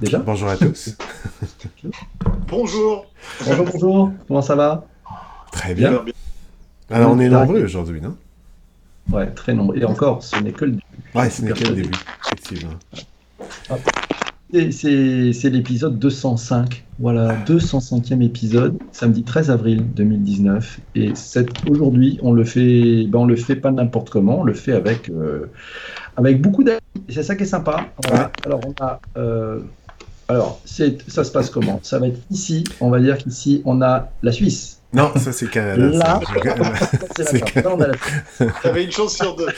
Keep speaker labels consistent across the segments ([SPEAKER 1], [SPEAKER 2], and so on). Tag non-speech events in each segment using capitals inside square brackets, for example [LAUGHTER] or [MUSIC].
[SPEAKER 1] déjà.
[SPEAKER 2] Bonjour à tous. [LAUGHS]
[SPEAKER 3] bonjour.
[SPEAKER 1] Bonjour, bonjour. Comment ça va?
[SPEAKER 2] Très bien. Alors, on est nombreux aujourd'hui, non?
[SPEAKER 1] Ouais, très nombreux. Et encore, ce n'est que le début.
[SPEAKER 2] Ouais, ce n'est que le début, effectivement.
[SPEAKER 1] C'est l'épisode 205. Voilà, 205e épisode, samedi 13 avril 2019. Et aujourd'hui, on le fait, ben on le fait pas n'importe comment, on le fait avec, euh, avec beaucoup d'amis. Et c'est ça qui est sympa. Alors, on a. Euh, alors, ça se passe comment? Ça va être ici. On va dire qu'ici, on a la Suisse.
[SPEAKER 2] Non, ça c'est Canada.
[SPEAKER 1] Là,
[SPEAKER 3] c'est [LAUGHS] Là, on a la... une chance sur deux.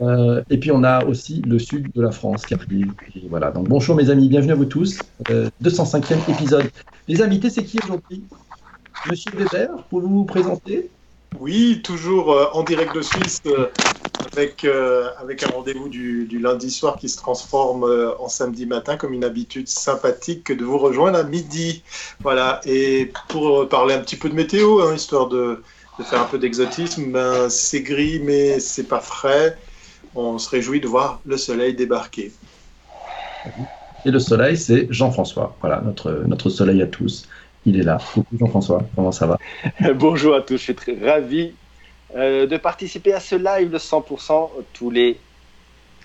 [SPEAKER 1] Euh, et puis on a aussi le sud de la France qui arrive. Et voilà. Donc bonjour mes amis, bienvenue à vous tous. 205e euh, épisode. Les invités, c'est qui aujourd'hui? Monsieur Weber, pouvez-vous vous présenter?
[SPEAKER 3] Oui, toujours euh, en direct de Suisse avec, euh, avec un rendez-vous du, lundi soir qui se transforme euh, en samedi matin comme une habitude sympathique de vous rejoindre à midi. Voilà, et pour parler un petit peu de météo, hein, histoire de, de, faire un peu d'exotisme, ben, c'est gris mais c'est pas frais. On se réjouit de voir le soleil débarquer.
[SPEAKER 1] Et le soleil, c'est Jean-François. Voilà, notre, notre soleil à tous. Il est là. Coucou Jean-François, comment ça va? [LAUGHS]
[SPEAKER 4] Bonjour à tous, je suis très ravi euh, de participer à ce live de 100% tous les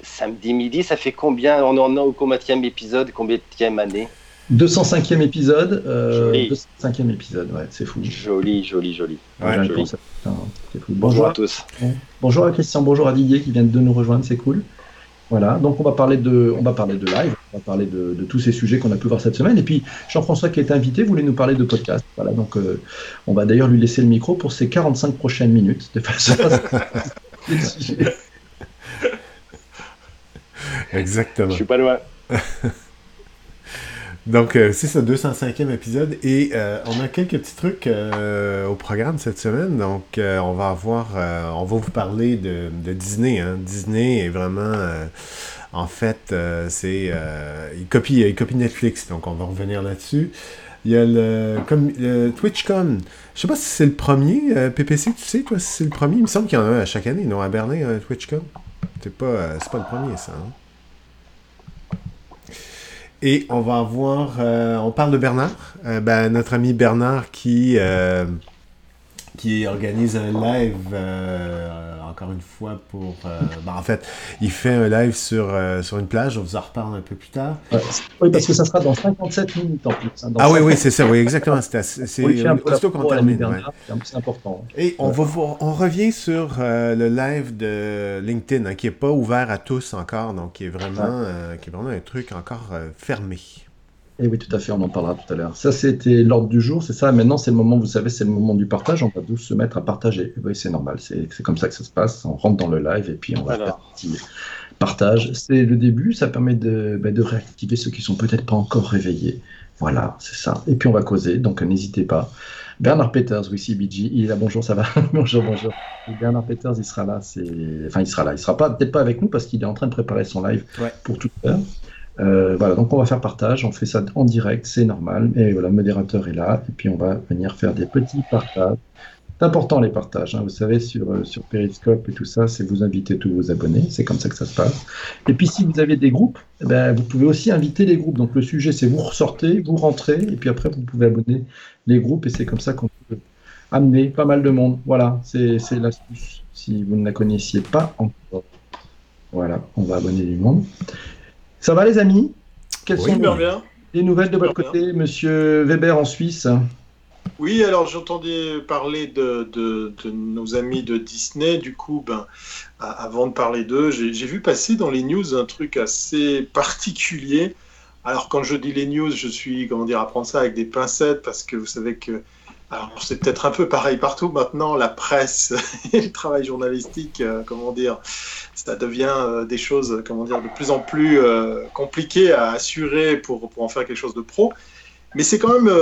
[SPEAKER 4] samedis midi. Ça fait combien On en est au combienième épisode, combien de année
[SPEAKER 1] 205e épisode. Euh, 205e épisode, ouais, c'est fou.
[SPEAKER 4] Joli, joli, joli.
[SPEAKER 1] Bonjour, à tous. Bonjour à Christian, bonjour à Didier qui vient de nous rejoindre, c'est cool. Voilà, donc on va parler de, on va parler de live, on va parler de, tous ces sujets qu'on a pu voir cette semaine. Et puis Jean-François qui est invité voulait nous parler de podcast. Voilà, donc euh, on va d'ailleurs lui laisser le micro pour ces 45 prochaines minutes. De façon [LAUGHS]
[SPEAKER 2] Exactement. Je
[SPEAKER 4] suis pas loin. [LAUGHS]
[SPEAKER 2] Donc, euh, c'est ce 205e épisode et euh, on a quelques petits trucs euh, au programme cette semaine. Donc, on va avoir, on va vous parler de, Disney. Hein. Disney est vraiment, en fait, c'est, il, copie, il copie Netflix. Donc, on va revenir là-dessus. Il y a le, le TwitchCon. Je sais pas si c'est le premier, PPC, tu sais, toi, si c'est le premier. Il me semble qu'il y en a un à chaque année, non, à Berlin, TwitchCon. C'est pas, c'est pas le premier, ça. Hein? Et on va avoir, euh, on parle de Bernard, euh, ben, notre ami Bernard qui, euh, qui organise un live encore une fois pour... Euh, ben, en fait, il fait un live sur, euh, sur une plage, on vous en reparle un peu plus tard.
[SPEAKER 1] oui, parce que ça sera dans 57 minutes en plus.
[SPEAKER 2] Hein, ah oui, oui, c'est ça, oui, exactement. C'est [LAUGHS]
[SPEAKER 1] aussitôt qu'on termine. C'est important.
[SPEAKER 2] Et on, va on revient sur euh, le live de LinkedIn, hein, qui n'est pas ouvert à tous encore, donc qui est vraiment, qui est vraiment un truc encore fermé.
[SPEAKER 1] Et eh oui, tout à fait, on en parlera tout à l'heure. Ça, c'était l'ordre du jour, c'est ça? Maintenant, c'est le moment, vous savez, c'est le moment du partage. On va tous se mettre à partager. oui, c'est normal, c'est comme ça que ça se passe. On rentre dans le live et puis on va faire un petit partage. C'est le début, ça permet de, bah, de réactiver ceux qui sont peut-être pas encore réveillés. Voilà, c'est ça. Et puis on va causer, donc n'hésitez pas. Bernard Peters, oui, CBG, il est là, bonjour, ça va? [LAUGHS] Bonjour, bonjour. Bernard Peters, il sera là, c'est... Enfin, il sera là. Il sera pas, peut-être pas avec nous parce qu'il est en train de préparer son live pour tout à l'heure. Euh, voilà, donc on va faire partage, on fait ça en direct, c'est normal. Et voilà, le modérateur est là, et puis on va venir faire des petits partages. C'est important les partages, hein. vous savez, sur, euh, sur Periscope et tout ça, c'est vous inviter tous vos abonnés, c'est comme ça que ça se passe. Et puis si vous avez des groupes, eh ben, vous pouvez aussi inviter les groupes. Donc le sujet, c'est vous ressortez, vous rentrez, et puis après, vous pouvez abonner les groupes, et c'est comme ça qu'on peut amener pas mal de monde. Voilà, c'est l'astuce, si vous ne la connaissiez pas encore. Voilà, on va abonner du monde. Ça va les amis?
[SPEAKER 3] Quelles sont bien.
[SPEAKER 1] les nouvelles de votre côté, monsieur Weber en Suisse?
[SPEAKER 3] Oui, alors j'entendais parler de, de, nos amis de Disney. Du coup, ben, avant de parler d'eux, j'ai vu passer dans les news un truc assez particulier. Alors quand je dis les news, je suis, comment dire, à prendre ça avec des pincettes parce que vous savez que alors, c'est peut-être un peu pareil partout maintenant, la presse [LAUGHS] et le travail journalistique, euh, comment dire, ça devient euh, des choses, comment dire, de plus en plus euh, compliquées à assurer pour, pour, en faire quelque chose de pro. Mais c'est quand même,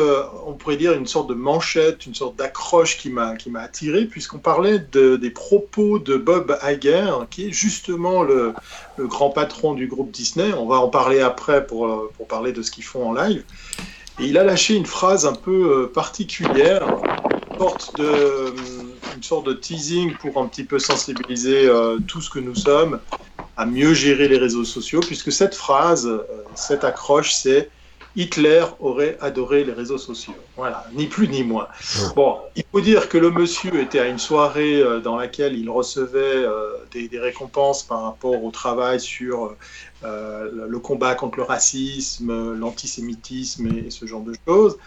[SPEAKER 3] on pourrait dire, une sorte de manchette, une sorte d'accroche qui m'a attiré, puisqu'on parlait de, des propos de Bob Iger, qui est justement le, le, grand patron du groupe Disney. On va en parler après pour, pour parler de ce qu'ils font en live. Et il a lâché une phrase un peu euh, particulière, une sorte de, une sorte de teasing pour un petit peu sensibiliser euh, tout ce que nous sommes. à mieux gérer les réseaux sociaux, puisque cette phrase, cette accroche, c'est Hitler aurait adoré les réseaux sociaux. Voilà, ni plus ni moins. Bon, il faut dire que le monsieur était à une soirée euh, dans laquelle il recevait euh, des, récompenses par rapport au travail sur euh, le combat contre le racisme, l'antisémitisme et, ce genre de choses.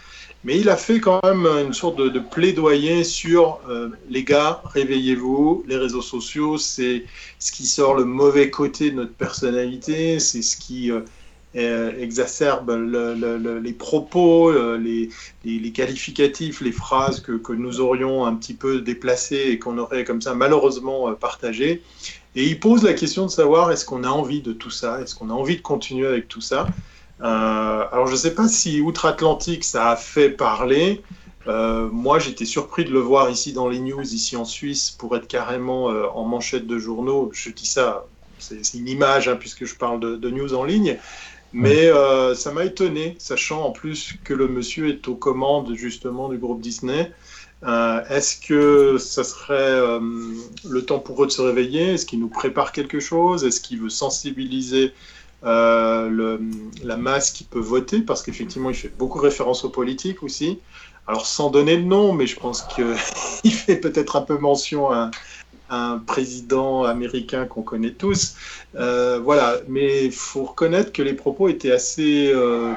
[SPEAKER 3] Mais il a fait quand même une sorte de, plaidoyer sur les gars, réveillez-vous, les réseaux sociaux, c'est ce qui sort le mauvais côté de notre personnalité, c'est ce qui exacerbe les propos, euh, les, qualificatifs, les phrases que, nous aurions un petit peu déplacées et qu'on aurait comme ça malheureusement euh, partagées. Et il pose la question de savoir est-ce qu'on a envie de tout ça, est-ce qu'on a envie de continuer avec tout ça? alors je ne sais pas si outre-Atlantique ça a fait parler. moi, j'étais surpris de le voir ici dans les news, ici en Suisse, pour être carrément en manchette de journaux. Je dis ça, c'est une image, hein, puisque je parle de, news en ligne. Mais euh, ça m'a étonné, sachant en plus que le monsieur est aux commandes justement du groupe Disney. Euh, Est-ce que ça serait euh, le temps pour eux de se réveiller? Est-ce qu'il nous prépare quelque chose? Est-ce qu'il veut sensibiliser le, la masse qui peut voter? Parce qu'effectivement, il fait beaucoup référence aux politiques aussi. Alors, sans donner de nom, mais je pense qu'il [LAUGHS] fait peut-être un peu mention à, un président américain qu'on connaît tous. Euh, voilà, mais il faut reconnaître que les propos étaient assez, euh,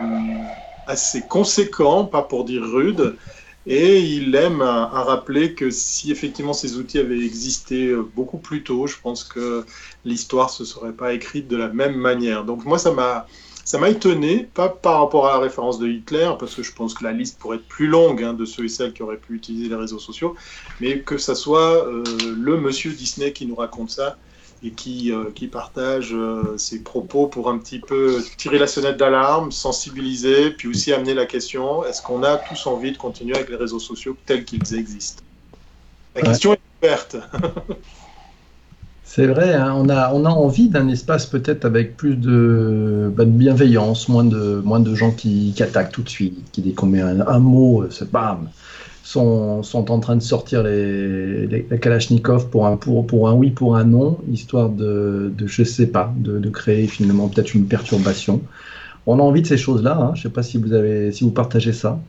[SPEAKER 3] assez conséquents, pas pour dire rudes. Et il aime à, rappeler que si effectivement ces outils avaient existé euh, beaucoup plus tôt, je pense que l'histoire ne se serait pas écrite de la même manière. Donc moi, ça m'a ça m'a étonné, pas par rapport à la référence de Hitler, parce que je pense que la liste pourrait être plus longue hein, de ceux et celles qui auraient pu utiliser les réseaux sociaux, mais que ça soit euh, le monsieur Disney qui nous raconte ça et qui, euh, qui partage euh, ses propos pour un petit peu tirer la sonnette d'alarme, sensibiliser, puis aussi amener la question est-ce qu'on a tous envie de continuer avec les réseaux sociaux tels qu'ils existent? La question est ouverte. [LAUGHS]
[SPEAKER 1] C'est vrai, hein, on, a, on a envie d'un espace peut-être avec plus de, bah, de, bienveillance, moins de, moins de gens qui, qui, attaquent tout de suite, qui dès qu'on met un, mot, c'est bam, sont, sont en train de sortir les, les, les, Kalachnikov pour un, pour, pour un oui, pour un non, histoire de, de je sais pas, de, de créer finalement peut-être une perturbation. On a envie de ces choses-là, hein, je ne sais pas si vous, avez, si vous partagez ça.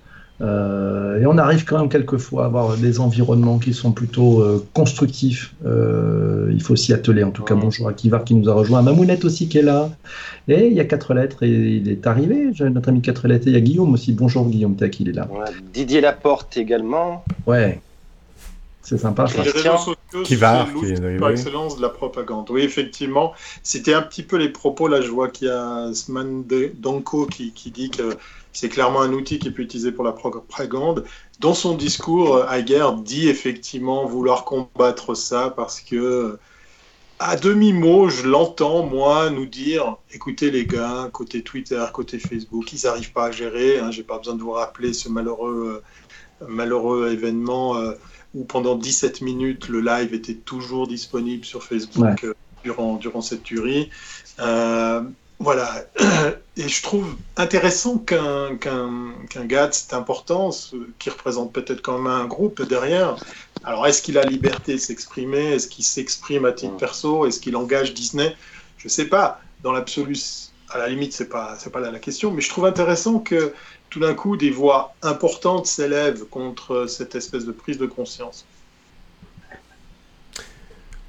[SPEAKER 1] Euh, et on arrive quand même quelquefois à avoir des environnements qui sont plutôt euh, constructifs. Euh, il faut s'y atteler. En tout cas, bonjour à Kivar qui nous a rejoint. Mamounette aussi qui est là. Et il y a quatre lettres et il est arrivé, notre ami quatre lettres. Et il y a Guillaume aussi. Bonjour Guillaume Tac, il est là.
[SPEAKER 4] Ouais, Didier Laporte également.
[SPEAKER 1] Ouais. C'est sympa ça.
[SPEAKER 3] Les réseaux sociaux, qui va, par excellence de la propagande. Oui, effectivement, c'était un petit peu les propos. Là, je vois qu'il y a Sman Donko qui, qui dit que c'est clairement un outil qui peut utiliser pour la propagande. Dans son discours, Heger dit effectivement vouloir combattre ça parce que, à demi-mot, je l'entends, moi, nous dire écoutez, les gars, côté Twitter, côté Facebook, ils n'arrivent pas à gérer. Hein, J'ai pas besoin de vous rappeler ce malheureux, euh, malheureux événement euh, où pendant 17 minutes, le live était toujours disponible sur Facebook ouais. euh, durant, durant cette tuerie. Euh, voilà. [CLEARS THROAT] Et je trouve intéressant qu'un qu'un qu'un GAD, c'est important, ce, qui représente peut-être quand même un groupe derrière. Alors, est-ce qu'il a liberté de s'exprimer? Est-ce qu'il s'exprime à titre perso? Est-ce qu'il engage Disney? Je ne sais pas. Dans l'absolu, à la limite, ce n'est pas, pas là la question. Mais je trouve intéressant que tout d'un coup, des voix importantes s'élèvent contre cette espèce de prise de conscience.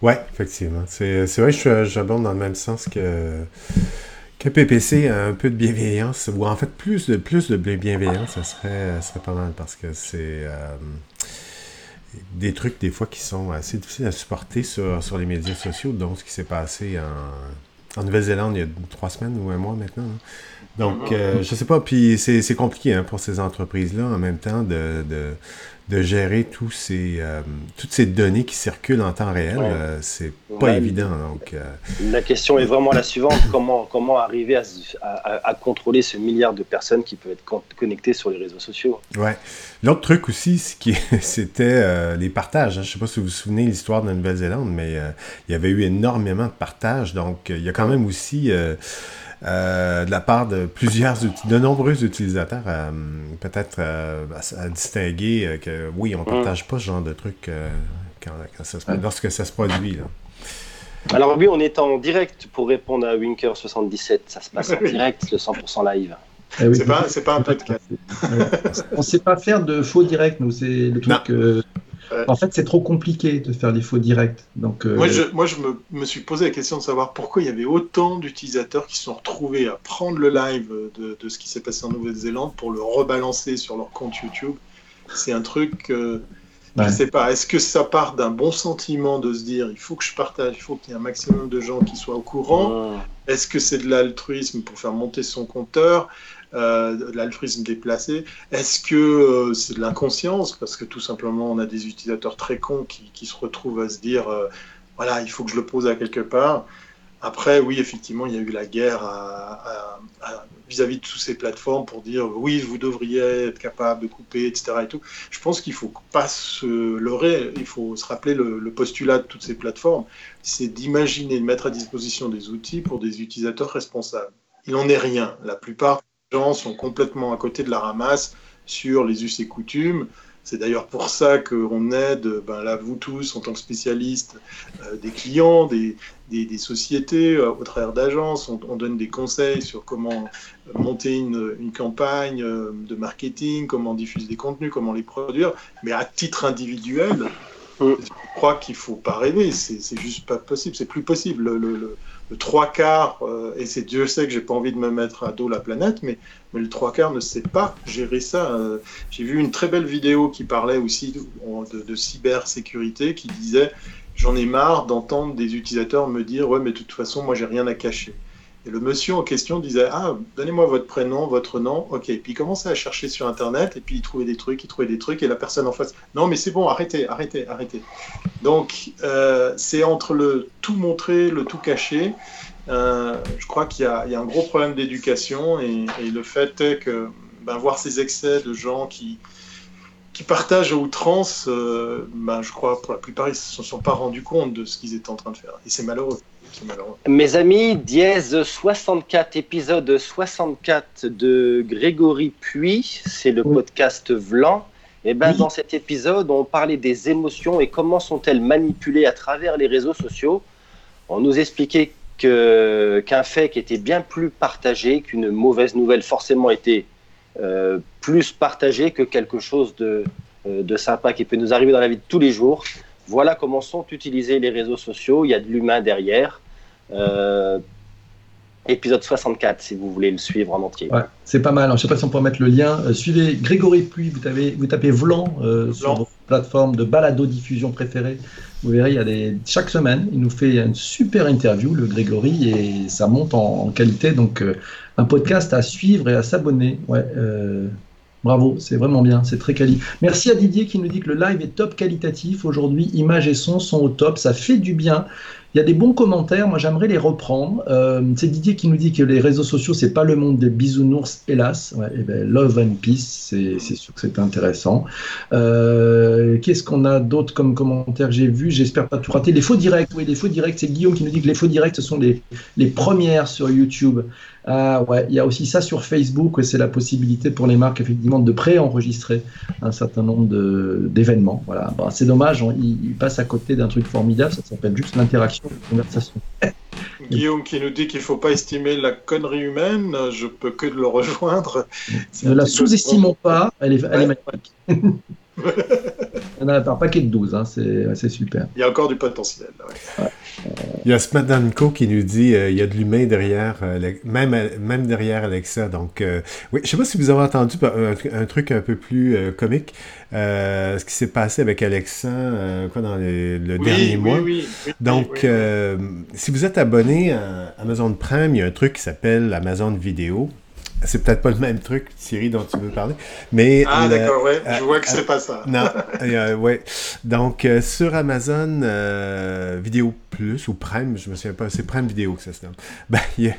[SPEAKER 2] Ouais, effectivement. C'est vrai que j'aborde dans le même sens que que PPC a un peu de bienveillance, ou en fait plus de, plus de bienveillance, ça serait, ça serait pas mal parce que c'est euh, des trucs des fois qui sont assez difficiles à supporter sur, les médias sociaux, donc ce qui s'est passé en, Nouvelle-Zélande il y a trois semaines ou un mois maintenant. Hein. Donc, euh, je sais pas, puis c'est compliqué hein, pour ces entreprises-là en même temps de de gérer tous ces, euh, toutes ces données qui circulent en temps réel, ouais. euh, c'est pas ouais. évident. Donc, euh...
[SPEAKER 4] La question est vraiment la suivante [COUGHS] comment, comment arriver à, à, à, contrôler ce milliard de personnes qui peuvent être connectées sur les réseaux sociaux?
[SPEAKER 2] Ouais. L'autre truc aussi, [LAUGHS] c'était les partages. Hein. Je sais pas si vous vous souvenez l'histoire de la Nouvelle-Zélande, mais il y avait eu énormément de partages. Donc, il y a quand même aussi. Euh, de la part de plusieurs, de nombreux utilisateurs, euh, peut-être euh, à, à, distinguer que oui, on ne partage pas ce genre de trucs quand, quand ça se, lorsque ça se produit. Là.
[SPEAKER 4] Alors oui, on est en direct pour répondre à Winker77. Ça se passe en direct, le 100% live.
[SPEAKER 3] Eh c'est pas, pas, un podcast.
[SPEAKER 1] on ne sait pas faire de faux direct, nous. C'est le truc. Euh, en fait, c'est trop compliqué de faire des faux directs. Donc,
[SPEAKER 3] euh, Moi, je, moi, je me, me, suis posé la question de savoir pourquoi il y avait autant d'utilisateurs qui se sont retrouvés à prendre le live de, de ce qui s'est passé en Nouvelle-Zélande pour le rebalancer sur leur compte YouTube. C'est un truc. Euh, je ne sais pas, est-ce que ça part d'un bon sentiment de se dire il faut que je partage, il faut qu'il y ait un maximum de gens qui soient au courant? Est-ce que c'est de l'altruisme pour faire monter son compteur? Euh, de l'altruisme déplacé Est-ce que euh, c'est de l'inconscience? Parce que tout simplement, on a des utilisateurs très cons qui, se retrouvent à se dire euh, voilà, il faut que je le pose à quelque part. Après, oui, effectivement, il y a eu la guerre vis-à-vis de toutes ces plateformes pour dire oui, vous devriez être capable de couper, etc. Et tout. Je pense qu'il ne faut pas se leurrer, il faut se rappeler le, le postulat de toutes ces plateformes, c'est d'imaginer, de mettre à disposition des outils pour des utilisateurs responsables. Il n'en est rien. La plupart gens sont complètement à côté de la ramasse sur les us et coutumes. C'est d'ailleurs pour ça qu'on aide, ben là, vous tous, en tant que spécialistes, euh, des clients, des, des, sociétés, euh, au travers d'agences, on, donne des conseils sur comment monter une, une, campagne euh, de marketing, comment diffuser des contenus, comment les produire. Mais à titre individuel, je crois qu'il ne faut pas rêver, c'est juste pas possible, c'est plus possible. Le, le, le trois quarts, euh, et c'est Dieu sait que j'ai pas envie de me mettre à dos la planète, mais, mais le trois quarts ne sait pas gérer ça. Euh. j'ai vu une très belle vidéo qui parlait aussi de, de, cybersécurité, qui disait j'en ai marre d'entendre des utilisateurs me dire ouais mais de toute façon moi j'ai rien à cacher. Et le monsieur en question disait Ah, donnez-moi votre prénom, votre nom. Ok. Puis il commençait à chercher sur Internet et puis il trouvait des trucs, il trouvait des trucs et la personne en face Non, mais c'est bon, arrêtez, arrêtez, arrêtez. Donc euh, c'est entre le tout montrer, le tout cacher. Euh, je crois qu'il y, a un gros problème d'éducation et, et, le fait est que ben, voir ces excès de gens qui, qui partagent à outrance, euh, ben, je crois pour la plupart ils ne se sont pas rendus compte de ce qu'ils étaient en train de faire. Et c'est malheureux.
[SPEAKER 4] Mes amis, dièse 64, épisode 64 de Grégory Puy, c'est le podcast Vlan. Et eh ben, Dans cet épisode, on parlait des émotions et comment sont-elles manipulées à travers les réseaux sociaux. On nous expliquait qu'un fait qui était bien plus partagé, qu'une mauvaise nouvelle forcément était euh, plus partagé que quelque chose de, euh, de sympa qui peut nous arriver dans la vie de tous les jours. Voilà comment sont utilisés les réseaux sociaux. Il y a de l'humain derrière. Euh, épisode 64, si vous voulez le suivre en entier.
[SPEAKER 1] Ouais, c'est pas mal. Je ne sais pas si on peut mettre le lien. Euh, suivez Grégory Puy, vous, avez, vous tapez Vlan euh, sur votre plateforme de balado-diffusion préférée. Vous verrez, il y a des... chaque semaine, il nous fait une super interview, le Grégory, et ça monte en, qualité. Donc, un podcast à suivre et à s'abonner. Ouais, Bravo, c'est vraiment bien, c'est très quali. Merci à Didier qui nous dit que le live est top qualitatif. Aujourd'hui, images et sons sont au top, ça fait du bien. Il y a des bons commentaires, moi j'aimerais les reprendre. Euh, c'est Didier qui nous dit que les réseaux sociaux, c'est pas le monde des bisounours, hélas. Ouais, eh ben, love and peace, c'est sûr que c'est intéressant. Euh, qu'est-ce qu'on a d'autre comme commentaires j'ai vu J'espère pas tout rater. Les faux directs, oui, les faux directs, c'est Guillaume qui nous dit que les faux directs, ce sont les, les premières sur YouTube. Ah ouais, il y a aussi ça sur Facebook, c'est la possibilité pour les marques effectivement de pré-enregistrer un certain nombre d'événements. Voilà, c'est dommage, ils passent à côté d'un truc formidable, ça s'appelle juste l'interaction, la conversation. [LAUGHS]
[SPEAKER 3] Guillaume qui nous dit qu'il ne faut pas estimer la connerie humaine, je peux que le rejoindre.
[SPEAKER 1] Ne la sous-estimons pas, elle est, elle est magnifique. [LAUGHS] On a un paquet de 12, hein, c'est super.
[SPEAKER 3] Il y a encore du potentiel.
[SPEAKER 2] Il y a Smadanko qui nous dit euh, il y a de l'humain derrière, euh, même, même derrière Alexa. Donc, euh, oui, je ne sais pas si vous avez entendu un, truc un peu plus comique. ce qui s'est passé avec Alexa quoi, dans le dernier mois.
[SPEAKER 3] Oui,
[SPEAKER 2] Donc, si vous êtes abonné à Amazon Prime, il y a un truc qui s'appelle Amazon Vidéo c'est peut-être pas le même truc, Thierry, dont tu veux parler. Mais,
[SPEAKER 3] ah, d'accord, ouais. Je vois que c'est pas ça. [LAUGHS]
[SPEAKER 2] non, euh, ouais. Donc, euh, sur Amazon euh, Vidéo Plus ou Prime, je me souviens pas, c'est Prime Vidéo que ça se nomme. [LAUGHS] Ben, il y a.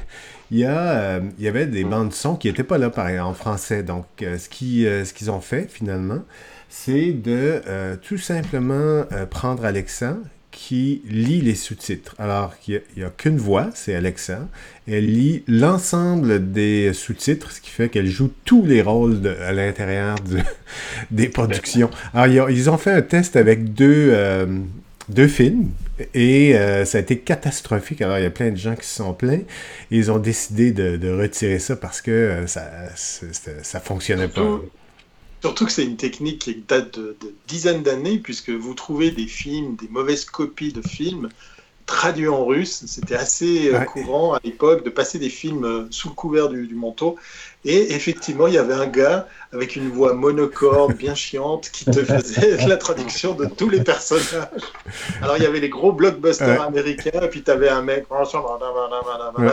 [SPEAKER 2] Il y, y avait des bandes son qui n'étaient pas là pareil, en français. Donc, ce qu'ils ce qu'ils ont fait finalement, c'est de tout simplement prendre Alexa, qui lit les sous-titres. Alors, il n'y a, qu'une voix, c'est Alexa. Elle lit l'ensemble des sous-titres, ce qui fait qu'elle joue tous les rôles à l'intérieur [LAUGHS] des productions. Alors, ils ont fait un test avec deux, euh, deux films et ça a été catastrophique. Alors, il y a plein de gens qui se sont plaints ils ont décidé de, retirer ça parce que ça, ça fonctionnait pas.
[SPEAKER 3] Surtout que c'est une technique qui date de, dizaines d'années, puisque vous trouvez des films, des mauvaises copies de films traduits en russe. C'était assez euh, courant à l'époque de passer des films euh, sous le couvert du manteau. Et effectivement, il y avait un gars avec une voix monocorde, [LAUGHS] bien chiante, qui te faisait [LAUGHS] la traduction de tous les personnages. Alors, il y avait les gros blockbusters américains, et puis tu avais un mec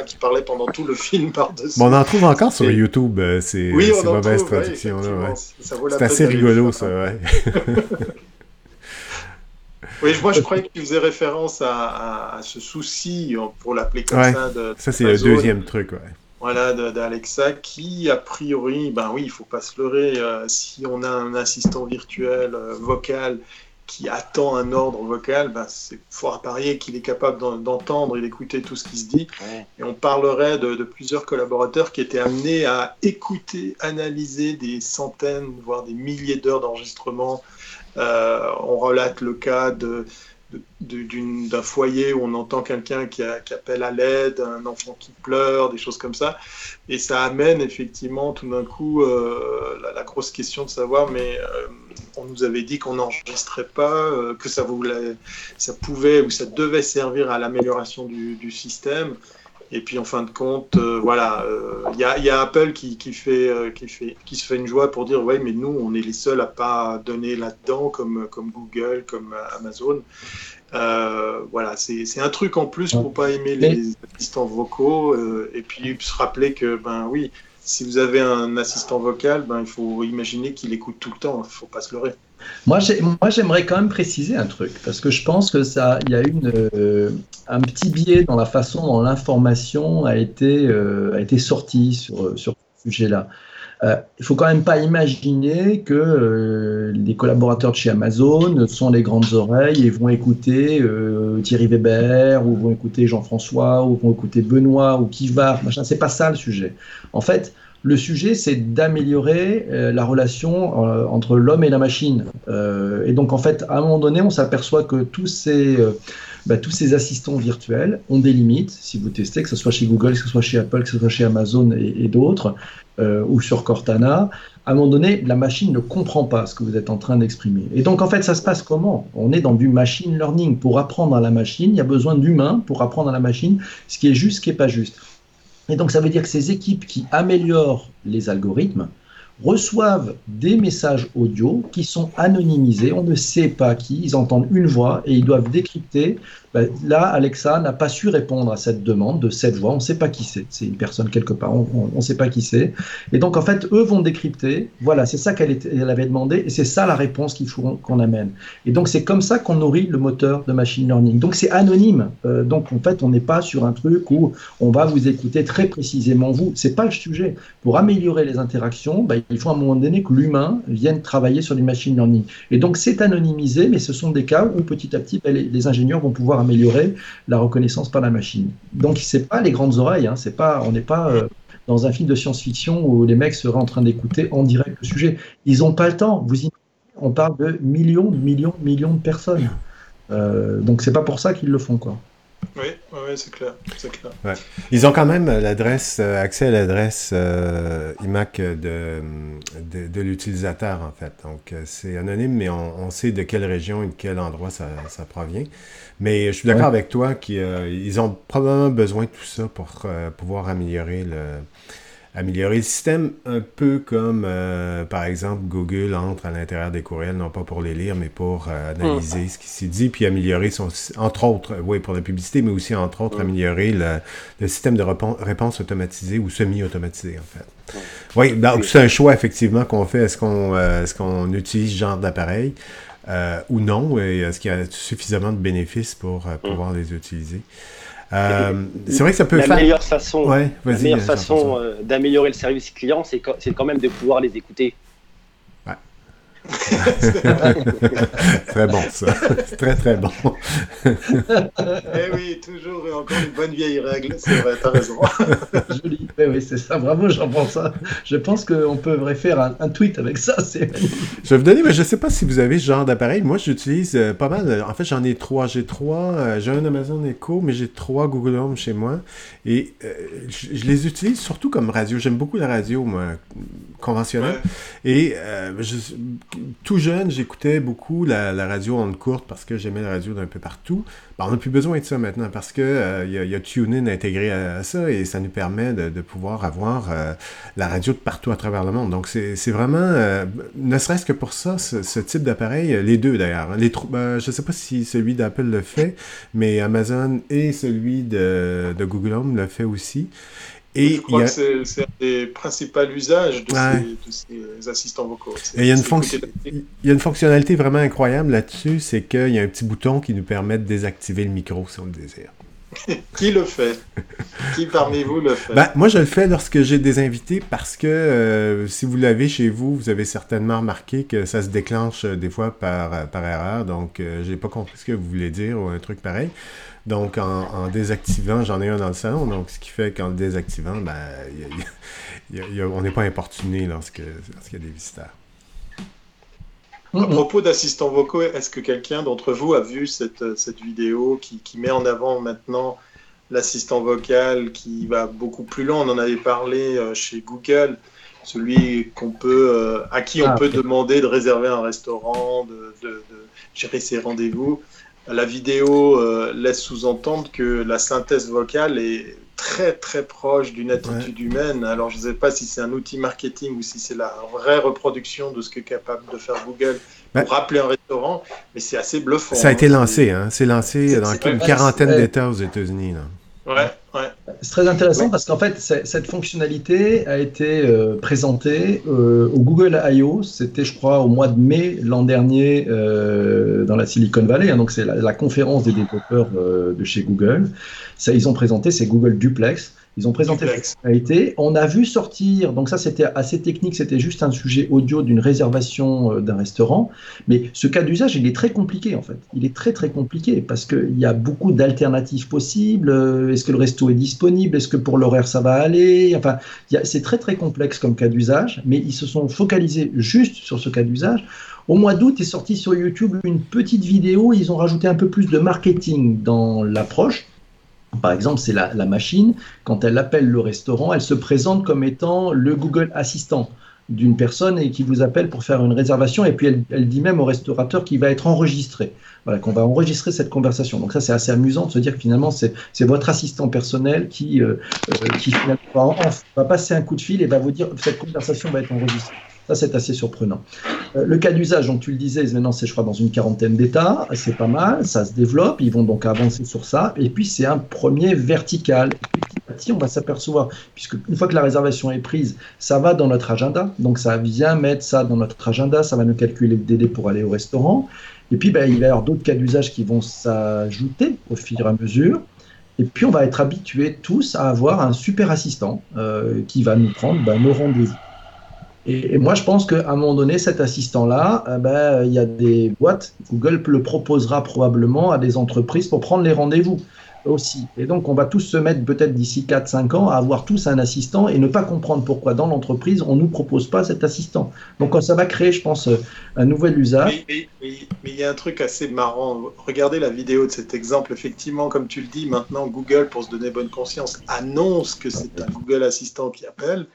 [SPEAKER 3] qui parlait pendant tout le film par-dessus.
[SPEAKER 2] on en trouve encore sur YouTube, euh, ces, oui, ces mauvaises traductions. C'est assez rigolo, ça, ouais. [LAUGHS]
[SPEAKER 3] Oui, moi je croyais qu'il faisait référence à, ce souci, pour l'appeler comme ça. De,
[SPEAKER 2] ça, c'est le deuxième truc, ouais
[SPEAKER 3] voilà, d'Alexa, qui a priori, ben oui, il faut pas se leurrer, euh, si on a un assistant virtuel euh, vocal qui attend un ordre vocal, ben c'est fort à parier qu'il est capable d'entendre et d'écouter tout ce qui se dit. Et on parlerait de, plusieurs collaborateurs qui étaient amenés à écouter, analyser des centaines, voire des milliers d'heures d'enregistrement. Euh, on relate le cas d'un foyer où on entend quelqu'un qui, appelle à l'aide, un enfant qui pleure, des choses comme ça. Et ça amène effectivement tout d'un coup euh, la, grosse question de savoir, mais euh, on nous avait dit qu'on n'enregistrait pas, que ça, voulait, ça pouvait ou ça devait servir à l'amélioration du, système. Et puis en fin de compte, voilà, il y, a Apple qui, fait, qui, fait, qui se fait une joie pour dire, ouais, mais nous, on est les seuls à pas donner là-dedans, comme, comme Google, comme Amazon. Euh, voilà, c'est un truc en plus pour pas aimer les assistants vocaux euh, et puis se rappeler que ben oui, si vous avez un assistant vocal, ben il faut imaginer qu'il écoute tout le temps, il faut pas se leurrer.
[SPEAKER 1] Moi, j'aimerais quand même préciser un truc parce que je pense que ça, il y a une euh, un petit biais dans la façon dont l'information a été a été sortie sur sur ce sujet-là. Euh, il faut quand même pas imaginer que euh, les collaborateurs de chez Amazon sont les grandes oreilles et vont écouter euh, Thierry Weber ou vont écouter Jean-François ou vont écouter Benoît ou Kivar. Machin, c'est pas ça le sujet. En fait, le sujet, c'est d'améliorer la relation entre l'homme et la machine. et donc, en fait, à un moment donné, on s'aperçoit que tous ces bah, tous ces assistants virtuels ont des limites. Si vous testez, que ce soit chez Google, que ce soit chez Apple, que ce soit chez Amazon et, d'autres, euh, ou sur Cortana, à un moment donné, la machine ne comprend pas ce que vous êtes en train d'exprimer. Et donc, en fait, ça se passe comment? On est dans du machine learning. Pour apprendre à la machine, il y a besoin d'humains pour apprendre à la machine ce qui est juste, ce qui n'est pas juste. Et donc, ça veut dire que ces équipes qui améliorent les algorithmes, reçoivent des messages audio qui sont anonymisés. On ne sait pas qui. Ils entendent une voix et ils doivent décrypter ben, là, Alexa n'a pas su répondre à cette demande de cette voix. On ne sait pas qui c'est. C'est une personne quelque part. On ne sait pas qui c'est. Et donc, en fait, eux vont décrypter. Voilà, c'est ça qu'elle elle avait demandé. Et c'est ça la réponse qu'il faut qu'on amène. Et donc, c'est comme ça qu'on nourrit le moteur de machine learning. Donc, c'est anonyme. Euh, donc, en fait, on n'est pas sur un truc où on va vous écouter très précisément vous. C'est pas le sujet. Pour améliorer les interactions, ben, il faut à un moment donné que l'humain vienne travailler sur du machine learning. Et donc, c'est anonymisé, mais ce sont des cas où petit à petit, ben, les, ingénieurs vont pouvoir améliorer la reconnaissance par la machine. Donc c'est pas les grandes oreilles, hein, c'est pas, on n'est pas euh, dans un film de science-fiction où les mecs seraient en train d'écouter en direct le sujet. Ils n'ont pas le temps. Vous on parle de millions, millions, millions de personnes. Euh, donc c'est pas pour ça qu'ils le font quoi.
[SPEAKER 3] Oui, c'est clair.
[SPEAKER 2] Ils ont quand même l'adresse, euh, accès à l'adresse euh, IMAC de, de, l'utilisateur, en fait. Donc, euh, c'est anonyme, mais on, sait de quelle région et de quel endroit ça, ça provient. Mais je suis d'accord avec toi qu'ils ont probablement besoin de tout ça pour pouvoir améliorer le, améliorer le système un peu comme, euh, par exemple, Google entre à l'intérieur des courriels, non pas pour les lire, mais pour euh, analyser ce qui s'est dit, puis améliorer son, entre autres, oui, pour la publicité, mais aussi, entre autres, améliorer le, système de réponse automatisé ou semi-automatisé, en fait. Oui, donc c'est un choix, effectivement, qu'on fait. Est-ce qu'on euh, est qu'on utilise ce genre d'appareil ou non? Et est-ce qu'il y a suffisamment de bénéfices pour pouvoir les utiliser?
[SPEAKER 4] Euh, [LAUGHS] c'est vrai que ça peut la Meilleure façon, la meilleure façon euh, d'améliorer le service client, c'est quand même de pouvoir les écouter. [LAUGHS]
[SPEAKER 2] très bon, ça. très, très bon. [LAUGHS]
[SPEAKER 3] eh oui, toujours et encore une bonne vieille règle. C'est vrai, t'as raison. [LAUGHS]
[SPEAKER 1] Joli. Eh oui, c'est ça. Bravo, j'en pense ça. Je pense qu'on peut faire un, tweet avec ça. Je vais
[SPEAKER 2] vous donner, mais je ne sais pas si vous avez ce genre d'appareil. Moi, j'utilise euh, pas mal. En fait, j'en ai trois. J'ai trois. Euh, j'ai un Amazon Echo, mais j'ai trois Google Home chez moi. Et euh, je, les utilise surtout comme radio. J'aime beaucoup la radio, moi, conventionnelle. Et tout jeune, j'écoutais beaucoup la, radio en courte parce que j'aimais la radio d'un peu partout. Ben, on n'a plus besoin de ça maintenant parce que il y, a TuneIn intégré à, ça et ça nous permet de, pouvoir avoir la radio de partout à travers le monde. Donc c'est vraiment, ne serait-ce que pour ça, ce, type d'appareil, les deux d'ailleurs. Hein. Les ben, je ne sais pas si celui d'Apple le fait, mais Amazon et celui de, de Google Home le fait aussi.
[SPEAKER 3] Et je crois que c'est un des principaux usages de, ces, assistants vocaux.
[SPEAKER 2] il y, a une il y a une fonctionnalité vraiment incroyable là-dessus, c'est qu'il y a un petit bouton qui nous permet de désactiver le micro si on le désire. [LAUGHS]
[SPEAKER 3] Qui le fait? Qui parmi vous le fait?
[SPEAKER 2] Ben, Moi, je le fais lorsque j'ai des invités parce que euh, si vous l'avez chez vous, vous avez certainement remarqué que ça se déclenche euh, des fois par, par erreur. Donc, je j'ai pas compris ce que vous voulez dire ou un truc pareil. Donc, en, désactivant, j'en ai un dans le salon, donc ce qui fait qu'en le désactivant, ben, on n'est pas importuné lorsqu'il y a des visiteurs.
[SPEAKER 3] À propos d'assistants vocaux, est-ce que quelqu'un d'entre vous a vu cette, cette vidéo qui, qui, met en avant maintenant l'assistant vocal qui va beaucoup plus loin? On en avait parlé euh, chez Google, celui qu'on peut, euh, à qui on ah, peut demander de réserver un restaurant, de, de, de gérer ses rendez-vous la vidéo euh, laisse sous-entendre que la synthèse vocale est très très proche d'une attitude humaine. Alors je ne sais pas si c'est un outil marketing ou si c'est la vraie reproduction de ce qu'est capable de faire Google pour rappeler un restaurant, mais c'est assez bluffant.
[SPEAKER 2] Ça a été hein. lancé, hein. c'est lancé dans une quarantaine d'États aux États-Unis.
[SPEAKER 3] Ouais, ouais.
[SPEAKER 1] C'est très intéressant parce qu'en fait, cette fonctionnalité a été euh, présentée euh, au Google I.O. C'était, je crois, au mois de mai l'an dernier euh, dans la Silicon Valley. Hein, donc, c'est la, conférence des développeurs de chez Google. Ça, ils ont présenté, c'est Google Duplex. Ils ont présenté la fonctionnalité. On a vu sortir, donc ça c'était assez technique, c'était juste un sujet audio d'une réservation euh, d'un restaurant. Mais ce cas d'usage, il est très compliqué en fait. Il est très très compliqué parce qu'il y a beaucoup d'alternatives possibles. Euh, est-ce que le resto est disponible? Est-ce que pour l'horaire ça va aller? Enfin, c'est très très complexe comme cas d'usage, mais ils se sont focalisés juste sur ce cas d'usage. Au mois d'août est sorti sur YouTube une petite vidéo. Ils ont rajouté un peu plus de marketing dans l'approche. Par exemple, c'est la, machine, quand elle appelle le restaurant, elle se présente comme étant le Google Assistant d'une personne et qui vous appelle pour faire une réservation et puis elle, dit même au restaurateur qu'il va être enregistré. Voilà, qu'on va enregistrer cette conversation. Donc ça, c'est assez amusant de se dire que finalement, c'est votre assistant personnel qui, euh, euh, qui va passer un coup de fil et va vous dire cette conversation va être enregistrée. Ça, c'est assez surprenant. Euh, le cas d'usage, dont tu le disais, maintenant, c'est, je crois, dans une quarantaine d'États. C'est pas mal, ça se développe. Ils vont donc avancer sur ça. Et puis, c'est un premier vertical. Et petit à petit, on va s'apercevoir, puisque une fois que la réservation est prise, ça va dans notre agenda. Donc, ça vient mettre ça dans notre agenda. Ça va nous calculer le délai pour aller au restaurant. Et puis, ben, il va y avoir d'autres cas d'usage qui vont s'ajouter au fur et à mesure. Et puis, on va être habitués tous à avoir un super assistant euh, qui va nous prendre ben, nos rendez-vous. Et, moi, je pense qu'à un moment donné, cet assistant-là, eh ben, il y a des boîtes, Google le proposera probablement à des entreprises pour prendre les rendez-vous aussi. Et donc, on va tous se mettre peut-être d'ici 4-5 ans à avoir tous un assistant et ne pas comprendre pourquoi dans l'entreprise, on ne nous propose pas cet assistant. Donc, ça va créer, je pense, un nouvel usage.
[SPEAKER 3] Mais, il y a un truc assez marrant. Regardez la vidéo de cet exemple. Effectivement, comme tu le dis, maintenant, Google, pour se donner bonne conscience, annonce que c'est un Google Assistant qui appelle.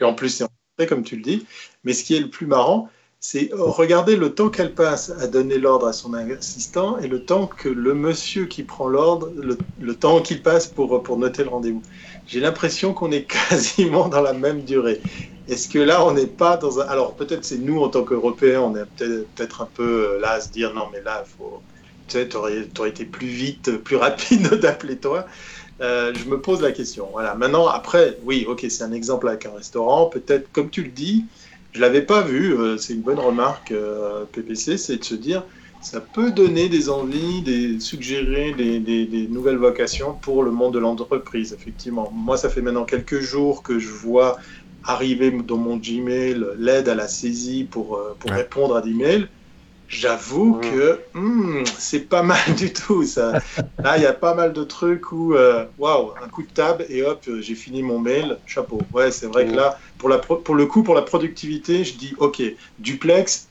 [SPEAKER 3] Et en plus, comme tu le dis. Mais ce qui est le plus marrant, c'est regarder le temps qu'elle passe à donner l'ordre à son assistant et le temps que le monsieur qui prend l'ordre, le, temps qu'il passe pour, noter le rendez-vous. J'ai l'impression qu'on est [LAUGHS] quasiment dans la même durée. Est-ce que là, on n'est pas dans un... Alors peut-être c'est nous en tant qu'Européens, on est peut-être un peu euh, là à se dire non mais là, faut... tu sais, aurais été plus vite, plus rapide [LAUGHS] d'appeler toi. Euh, je me pose la question. Voilà. Maintenant, après, oui, ok, c'est un exemple avec un restaurant. Peut-être, comme tu le dis, je l'avais pas vu. Euh, c'est une bonne remarque, euh, PPC, c'est de se dire, ça peut donner des envies, des suggérer des, des, nouvelles vocations pour le monde de l'entreprise. Effectivement, moi, ça fait maintenant quelques jours que je vois arriver dans mon Gmail l'aide à la saisie pour, pour répondre à des mails. J'avoue que hmm, c'est pas [LAUGHS] mal du tout. Ça. Là, il y a pas mal de trucs où, waouh, un coup de table et hop, j'ai fini mon mail. Chapeau. Ouais, c'est vrai que là, pour, la pour le coup, pour la productivité, je dis ok, duplex,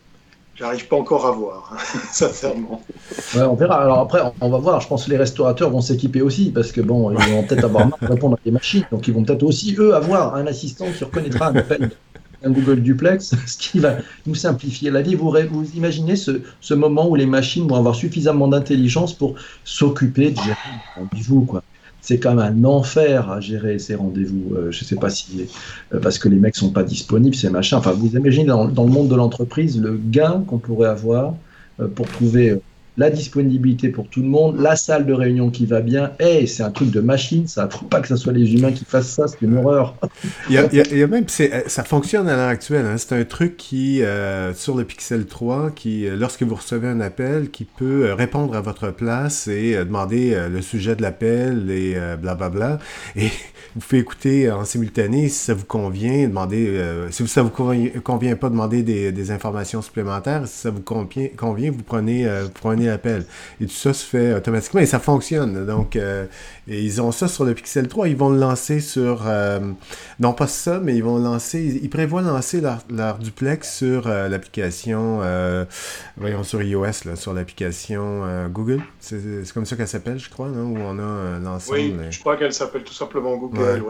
[SPEAKER 3] J'arrive pas encore à voir, [LAUGHS] sincèrement.
[SPEAKER 1] Ouais, on verra. Alors après, on va voir. Je pense que les restaurateurs vont s'équiper aussi parce que bon, ils vont peut-être avoir [LAUGHS] marre de répondre à des machines. Donc ils vont peut-être aussi, eux, avoir un assistant qui reconnaîtra un appel un Google Duplex, [LAUGHS] ce qui va nous simplifier la vie. Vous, imaginez ce, moment où les machines vont avoir suffisamment d'intelligence pour s'occuper de gérer rendez-vous, quoi c'est quand même un enfer à gérer ces rendez-vous. Euh, je ne sais pas si euh, parce que les mecs sont pas disponibles, ces machins. Enfin, vous imaginez dans, dans le monde de l'entreprise le gain qu'on pourrait avoir euh, pour trouver la disponibilité pour tout le monde, la salle de réunion qui va bien. Hey, c'est un truc de machine, ça. Faut pas que ce soit les humains qui fassent ça, c'est une horreur. [LAUGHS]
[SPEAKER 2] il, y a, même, ça fonctionne à l'heure actuelle. Hein. C'est un truc qui, euh, sur le Pixel 3, qui, euh, lorsque vous recevez un appel, qui peut euh, répondre à votre place et demander le sujet de l'appel et blablabla. Bla, bla. Et [LAUGHS] vous pouvez écouter en simultané si ça vous convient, demander, si ça vous convient, pas, demander des, informations supplémentaires. Si ça vous convient, vous prenez, appel. Et tout ça se fait automatiquement et ça fonctionne. Donc, euh, ils ont ça sur le Pixel 3. Ils vont le lancer sur. Euh, non, pas ça, mais ils vont lancer. Ils prévoient lancer leur, duplex sur euh, l'application. voyons, sur iOS, là, sur l'application Google. C'est comme ça qu'elle s'appelle, je crois, non? Où on a l'ensemble.
[SPEAKER 3] Oui, je crois qu'elle s'appelle tout simplement Google.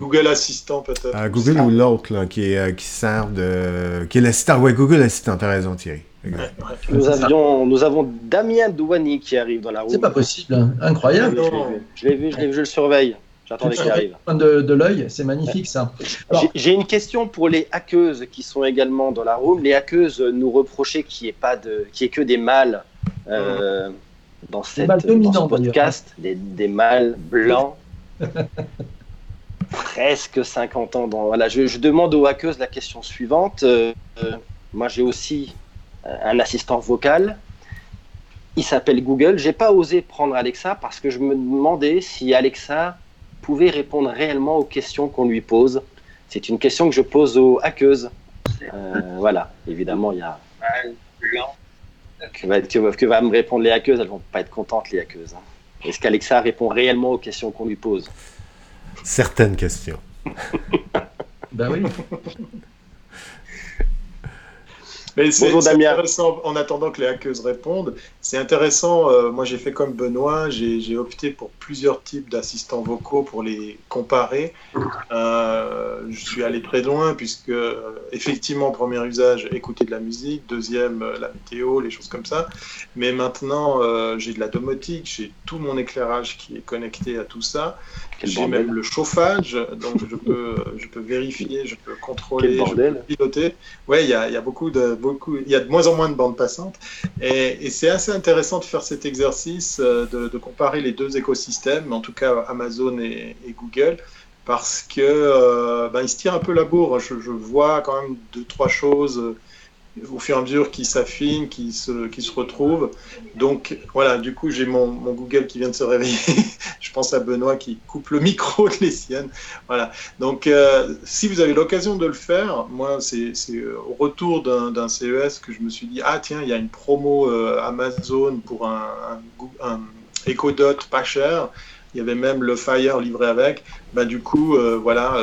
[SPEAKER 3] Google Assistant peut-être.
[SPEAKER 2] Google ou l'autre qui, qui sert de. qui est l'assistant. Ouais, Google Assistant, t'as raison Thierry.
[SPEAKER 4] Nous, avions, nous avons Damien Douani qui arrive dans la roue.
[SPEAKER 1] C'est pas possible, hein. incroyable.
[SPEAKER 4] Je l'ai vu, je, vu, je le surveille. J'attendais qu'il arrive.
[SPEAKER 1] De, de l'œil, c'est magnifique ça.
[SPEAKER 4] J'ai une question pour les hackeuses qui sont également dans la room. Les hackeuses nous reprochaient qu'il n'y ait, pas de, qu'il y ait que des mâles euh, dans, cette, dans ce podcast, des, des mâles blancs. [LAUGHS] presque 50 ans. Dans... Voilà, je, je, demande aux hackeuses la question suivante. Euh, euh, moi, j'ai aussi un assistant vocal. Il s'appelle Google. J'ai pas osé prendre Alexa parce que je me demandais si Alexa pouvait répondre réellement aux questions qu'on lui pose. C'est une question que je pose aux hackeuses. Euh, voilà, évidemment, il y a que va, que, va me répondre les hackeuses? Elles vont pas être contentes, les hackeuses. Hein. Est-ce qu'Alexa répond réellement aux questions qu'on lui pose?
[SPEAKER 2] Certaines questions.
[SPEAKER 1] ben oui. [LAUGHS]
[SPEAKER 3] Mais c'est intéressant, en attendant que les hackers répondent, c'est intéressant, euh, moi j'ai fait comme Benoît, j'ai opté pour plusieurs types d'assistants vocaux pour les comparer. Euh, je suis allé très loin puisque effectivement, premier usage, écouter de la musique, deuxième, euh, la météo, les choses comme ça. Mais maintenant, j'ai de la domotique, j'ai tout mon éclairage qui est connecté à tout ça. J'ai même le chauffage, donc je peux, je peux vérifier, je peux contrôler, je peux piloter. Ouais, il y a, y a beaucoup de beaucoup, il y a de moins en moins de bandes passantes. Et, c'est assez intéressant de faire cet exercice, euh, de, comparer les deux écosystèmes, en tout cas Amazon et, Google, parce que euh, ben, ils se tirent un peu la bourre. Je, je, vois quand même deux, trois choses au fur et à mesure qui s'affine, qui se, qui se retrouve. Donc voilà, du coup j'ai mon, Google qui vient de se réveiller. [LAUGHS] je pense à Benoît qui coupe le micro de les siennes. Voilà. Donc euh, si vous avez l'occasion de le faire, moi c'est au retour d'un CES que je me suis dit ah tiens il y a une promo euh, Amazon pour un, un, Dot pas cher. Il y avait même le Fire livré avec. Ben, du coup, euh, voilà,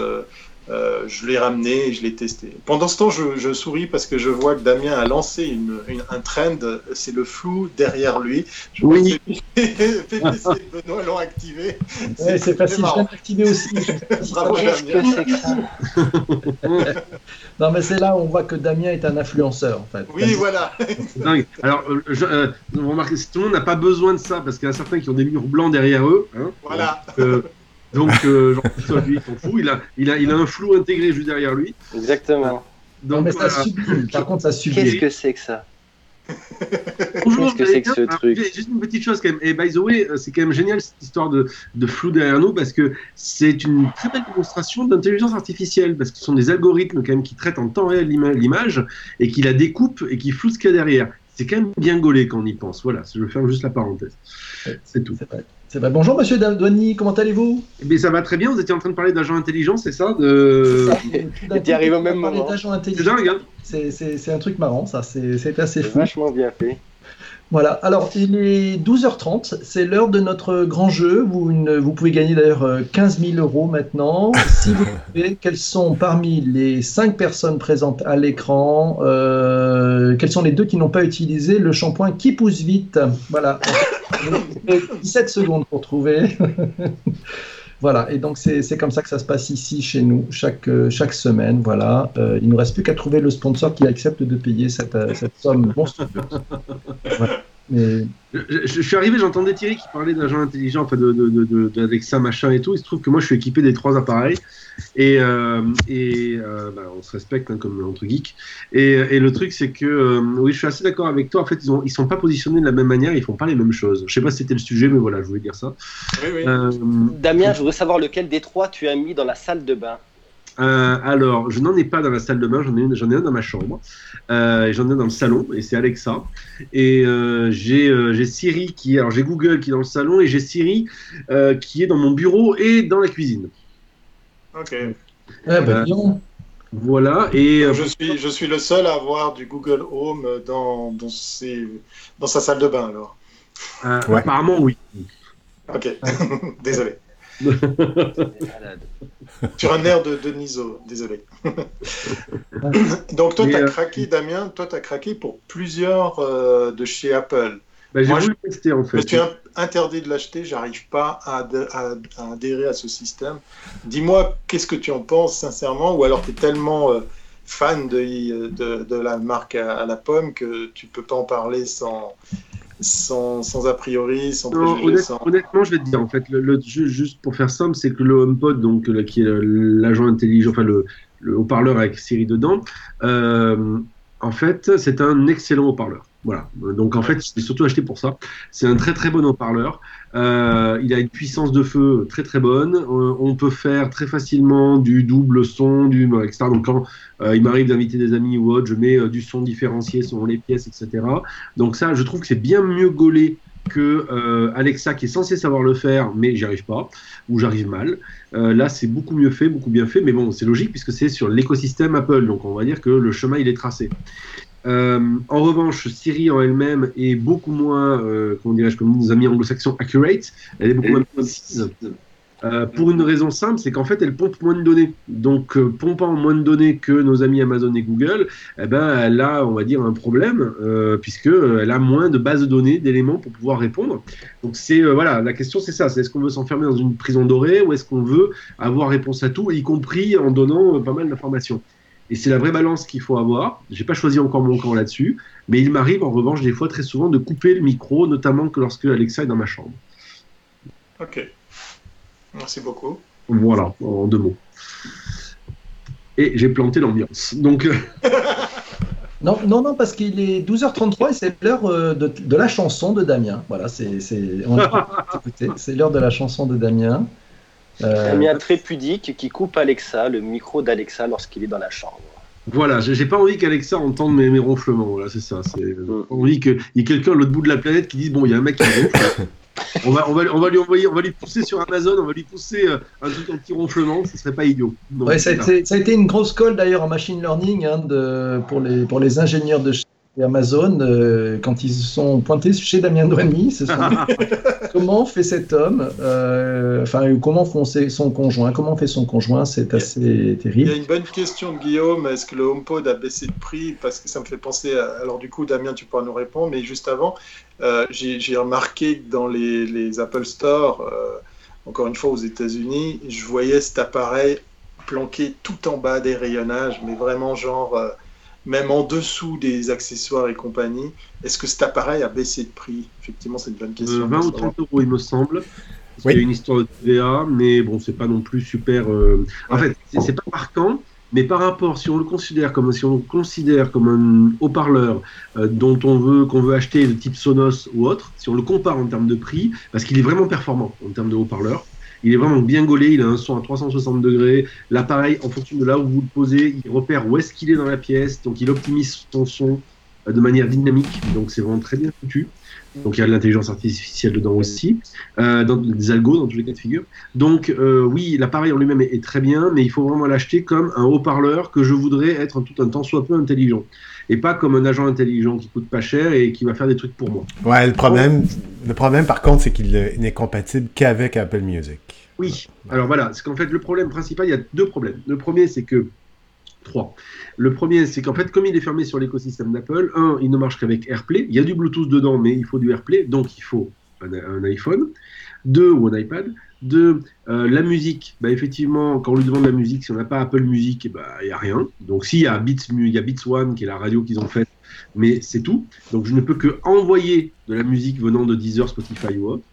[SPEAKER 3] euh, je l'ai ramené et je l'ai testé. Pendant ce temps, je, souris parce que je vois que Damien a lancé une, un trend, c'est le flou derrière lui. Je
[SPEAKER 1] oui.
[SPEAKER 3] PPC [LAUGHS] et Benoît l'ont activé.
[SPEAKER 1] c'est facile, je l'ai activé aussi. [LAUGHS]
[SPEAKER 3] Bravo Damien.
[SPEAKER 1] non mais c'est là où on voit que Damien est un influenceur en fait.
[SPEAKER 3] Oui, voilà. [LAUGHS]
[SPEAKER 5] Alors, euh, je, euh, vous remarquez, tout le monde n'a pas besoin de ça parce qu'il y en a certains qui ont des murs blancs derrière eux. Hein,
[SPEAKER 3] voilà.
[SPEAKER 5] Donc, euh, Jean-François, lui, il s'en fout. Il a, il, a, il a un flou intégré juste derrière lui.
[SPEAKER 4] Exactement.
[SPEAKER 1] Donc, non, mais ça sublime. Par contre, ça sublime.
[SPEAKER 4] Qu'est-ce que c'est que ça [LAUGHS] Qu'est-ce que c'est que ce truc
[SPEAKER 5] Juste une petite chose quand même. Et by the way, euh, c'est quand même génial cette histoire de, de flou derrière nous parce que c'est une très belle démonstration d'intelligence artificielle parce que ce sont des algorithmes quand même qui traitent en temps réel l'image et qui la découpent et qui flouent ce qu'il y a derrière. C'est quand même bien gaulé quand on y pense. Voilà, je ferme juste la parenthèse. C'est tout.
[SPEAKER 1] C'est vrai. Bonjour Monsieur Douani, comment allez-vous?
[SPEAKER 5] Eh bien, ça va très bien. Vous étiez en train de parler d'agents intelligents, c'est ça? De...
[SPEAKER 4] Et tu arrives au même moment.
[SPEAKER 5] C'est dingue, hein
[SPEAKER 1] C'est un truc marrant, ça. C'est assez fou.
[SPEAKER 4] Vachement bien fait.
[SPEAKER 1] Voilà, alors il est 12h30, c'est l'heure de notre grand jeu. Vous, vous pouvez gagner d'ailleurs 15 000 euros maintenant. [LAUGHS] Si vous pouvez, quelles sont parmi les 5 personnes présentes à l'écran, euh, quels sont les deux qui n'ont pas utilisé le shampoing qui pousse vite? Voilà, 17 secondes pour trouver. [LAUGHS] Voilà, et donc c'est comme ça que ça se passe ici chez nous, chaque, chaque semaine. Voilà, euh, il ne nous reste plus qu'à trouver le sponsor qui accepte de payer cette, euh, cette somme monstrueuse. [LAUGHS]
[SPEAKER 5] Mais... Je, suis arrivé, j'entendais Thierry qui parlait d'agent intelligent, enfin de, de, d'Alexa machin et tout. Il se trouve que moi je suis équipé des trois appareils et, euh, et euh, bah, on se respecte hein, comme entre geeks. Et, et le truc c'est que euh, oui, je suis assez d'accord avec toi. En fait, ils ils sont pas positionnés de la même manière, ils font pas les mêmes choses. Je sais pas si c'était le sujet, mais voilà, je voulais dire ça.
[SPEAKER 4] Oui, oui. Damien, je voudrais savoir lequel des trois tu as mis dans la salle de bain.
[SPEAKER 5] Euh, alors, je n'en ai pas dans la salle de bain, j'en ai, j'en ai un dans ma chambre, euh, j'en ai un dans le salon, et c'est Alexa. Et euh, j'ai, Siri qui, alors j'ai Google qui est dans le salon, et j'ai Siri qui est dans mon bureau et dans la cuisine.
[SPEAKER 3] Ok.
[SPEAKER 1] Ah, bah,
[SPEAKER 5] voilà. Et
[SPEAKER 3] je suis, je suis le seul à avoir du Google Home dans, dans, dans sa salle de bain alors.
[SPEAKER 5] Apparemment, oui.
[SPEAKER 3] Ok, [LAUGHS] désolé. Sur un air de Deniso, désolé. Donc toi, tu as euh, craqué, Damien, toi, tu as craqué pour plusieurs euh, de chez Apple.
[SPEAKER 5] Bah, Moi, voulu tester en fait.
[SPEAKER 3] Je suis interdit de l'acheter, j'arrive pas à, adhérer à ce système. Dis-moi, qu'est-ce que tu en penses sincèrement Ou alors tu es tellement euh, fan de, de, la marque à, la pomme que tu peux pas en parler sans, sans, a priori, sans préjugés.
[SPEAKER 5] Honnêtement, je vais te dire, en fait, le, juste pour faire simple, c'est que le HomePod, donc, qui est l'agent intelligent, enfin le, haut-parleur avec Siri dedans, euh, en fait, c'est un excellent haut-parleur. Voilà. Donc en fait, c'est surtout acheté pour ça. C'est un très très bon haut-parleur. Euh, il a une puissance de feu très très bonne. Euh, on peut faire très facilement du double son, du etc. Donc quand euh, il m'arrive d'inviter des amis ou autre, je mets du son différencié selon les pièces, etc. Donc ça, je trouve que c'est bien mieux gaulé que Alexa qui est censé savoir le faire, mais j'y arrive pas ou j'arrive mal. là, c'est beaucoup mieux fait, beaucoup bien fait, mais bon, c'est logique puisque c'est sur l'écosystème Apple, donc on va dire que le chemin il est tracé. Euh, en revanche, Siri en elle-même est beaucoup moins, euh, comment dirais-je, comme nos amis anglo-saxons, accurate. Elle est beaucoup moins précise. Euh, pour une raison simple, c'est qu'en fait, elle pompe moins de données. Donc, pompant moins de données que nos amis Amazon et Google, eh ben, elle a, on va dire, un problème, puisque elle a moins de bases de données, d'éléments pour pouvoir répondre. Donc, c'est voilà, la question, c'est ça. C'est est-ce qu'on veut s'enfermer dans une prison dorée ou est-ce qu'on veut avoir réponse à tout, y compris en donnant pas mal d'informations. Et c'est la vraie balance qu'il faut avoir. J'ai pas choisi encore mon camp là-dessus, mais il m'arrive en revanche des fois très souvent de couper le micro, notamment que lorsque Alexa est dans ma chambre.
[SPEAKER 3] Ok. Merci beaucoup.
[SPEAKER 5] Voilà, en deux mots. Et j'ai planté l'ambiance. Donc. Euh, [LAUGHS]
[SPEAKER 1] non, non, non, parce qu'il est 12h33 et c'est l'heure euh, de, la chanson de Damien. Voilà, c'est c'est l'heure de la chanson de Damien.
[SPEAKER 4] Euh... Damien très pudique qui coupe Alexa, le micro d'Alexa lorsqu'il est dans la chambre.
[SPEAKER 5] Voilà, j'ai pas envie qu'Alexa entende mes, mes ronflements. Voilà, c'est ça. C'est mm. envie qu'il y ait quelqu'un à l'autre bout de la planète qui dise bon, il y a un mec qui ronfle. [LAUGHS] on, va, on, va, on va lui envoyer, on va lui pousser sur Amazon, on va lui pousser euh, un truc anti-ronflement, ce serait pas idiot.
[SPEAKER 1] ouais, ça, a été, ça, a été, une grosse colle d'ailleurs en machine learning hein, de, pour, les, pour les ingénieurs de et Amazon, euh, quand ils sont pointés chez Damien Douani, [LAUGHS] comment fait cet homme, euh, enfin comment font son conjoint, comment fait son conjoint, c'est assez terrible.
[SPEAKER 3] Il y a une bonne question de Guillaume, est-ce que le HomePod a baissé de prix? Parce que ça me fait penser, alors du coup Damien tu pourras nous répondre, mais juste avant, euh, j'ai remarqué que dans les, les Apple Store, encore une fois aux États-Unis, je voyais cet appareil planqué tout en bas des rayonnages, mais vraiment genre même en dessous des accessoires et compagnie. Est-ce que cet appareil a baissé de prix? Effectivement, c'est une bonne question.
[SPEAKER 5] 20 euh, ou 30 euros, il me semble. Il y a une histoire de TVA, mais bon, c'est pas non plus super. Euh, en fait, c'est pas marquant, mais par rapport, si on le considère comme si on le considère comme un haut-parleur euh, dont on veut qu'on veut acheter de type Sonos ou autre, si on le compare en termes de prix, parce qu'il est vraiment performant en termes de haut-parleur. Il est vraiment bien gaulé, il a un son à 360 degrés. L'appareil, en fonction de là où vous le posez, il repère où est-ce qu'il est dans la pièce, donc il optimise son son de manière dynamique. Donc c'est vraiment très bien foutu. Donc il y a de l'intelligence artificielle dedans aussi, euh, dans des algos dans tous les cas de figure. Donc euh, oui, l'appareil en lui-même est, est, très bien, mais il faut vraiment l'acheter comme un haut-parleur que je voudrais être en tout un temps soit peu intelligent. Et pas comme un agent intelligent qui coûte pas cher et qui va faire des trucs pour moi.
[SPEAKER 2] Ouais, le problème, le problème par contre, c'est qu'il n'est compatible qu'avec Apple Music.
[SPEAKER 5] Oui, alors voilà, c'est qu'en fait le problème principal, il y a deux problèmes. Le premier, c'est que Trois. Le premier, c'est qu'en fait, comme il est fermé sur l'écosystème d'Apple, un, il ne marche qu'avec AirPlay. Il y a du Bluetooth dedans, mais il faut du AirPlay, donc il faut un, un iPhone. Deux, ou un iPad. Deux, euh, la musique. Bah, effectivement, quand on lui demande la musique, si on n'a pas Apple Music, il bah, n'y a rien. Donc, s'il y a Beats, y a Beats One, qui est la radio qu'ils ont faite, mais c'est tout. Donc, je ne peux que envoyer de la musique venant de Deezer, Spotify ou autre.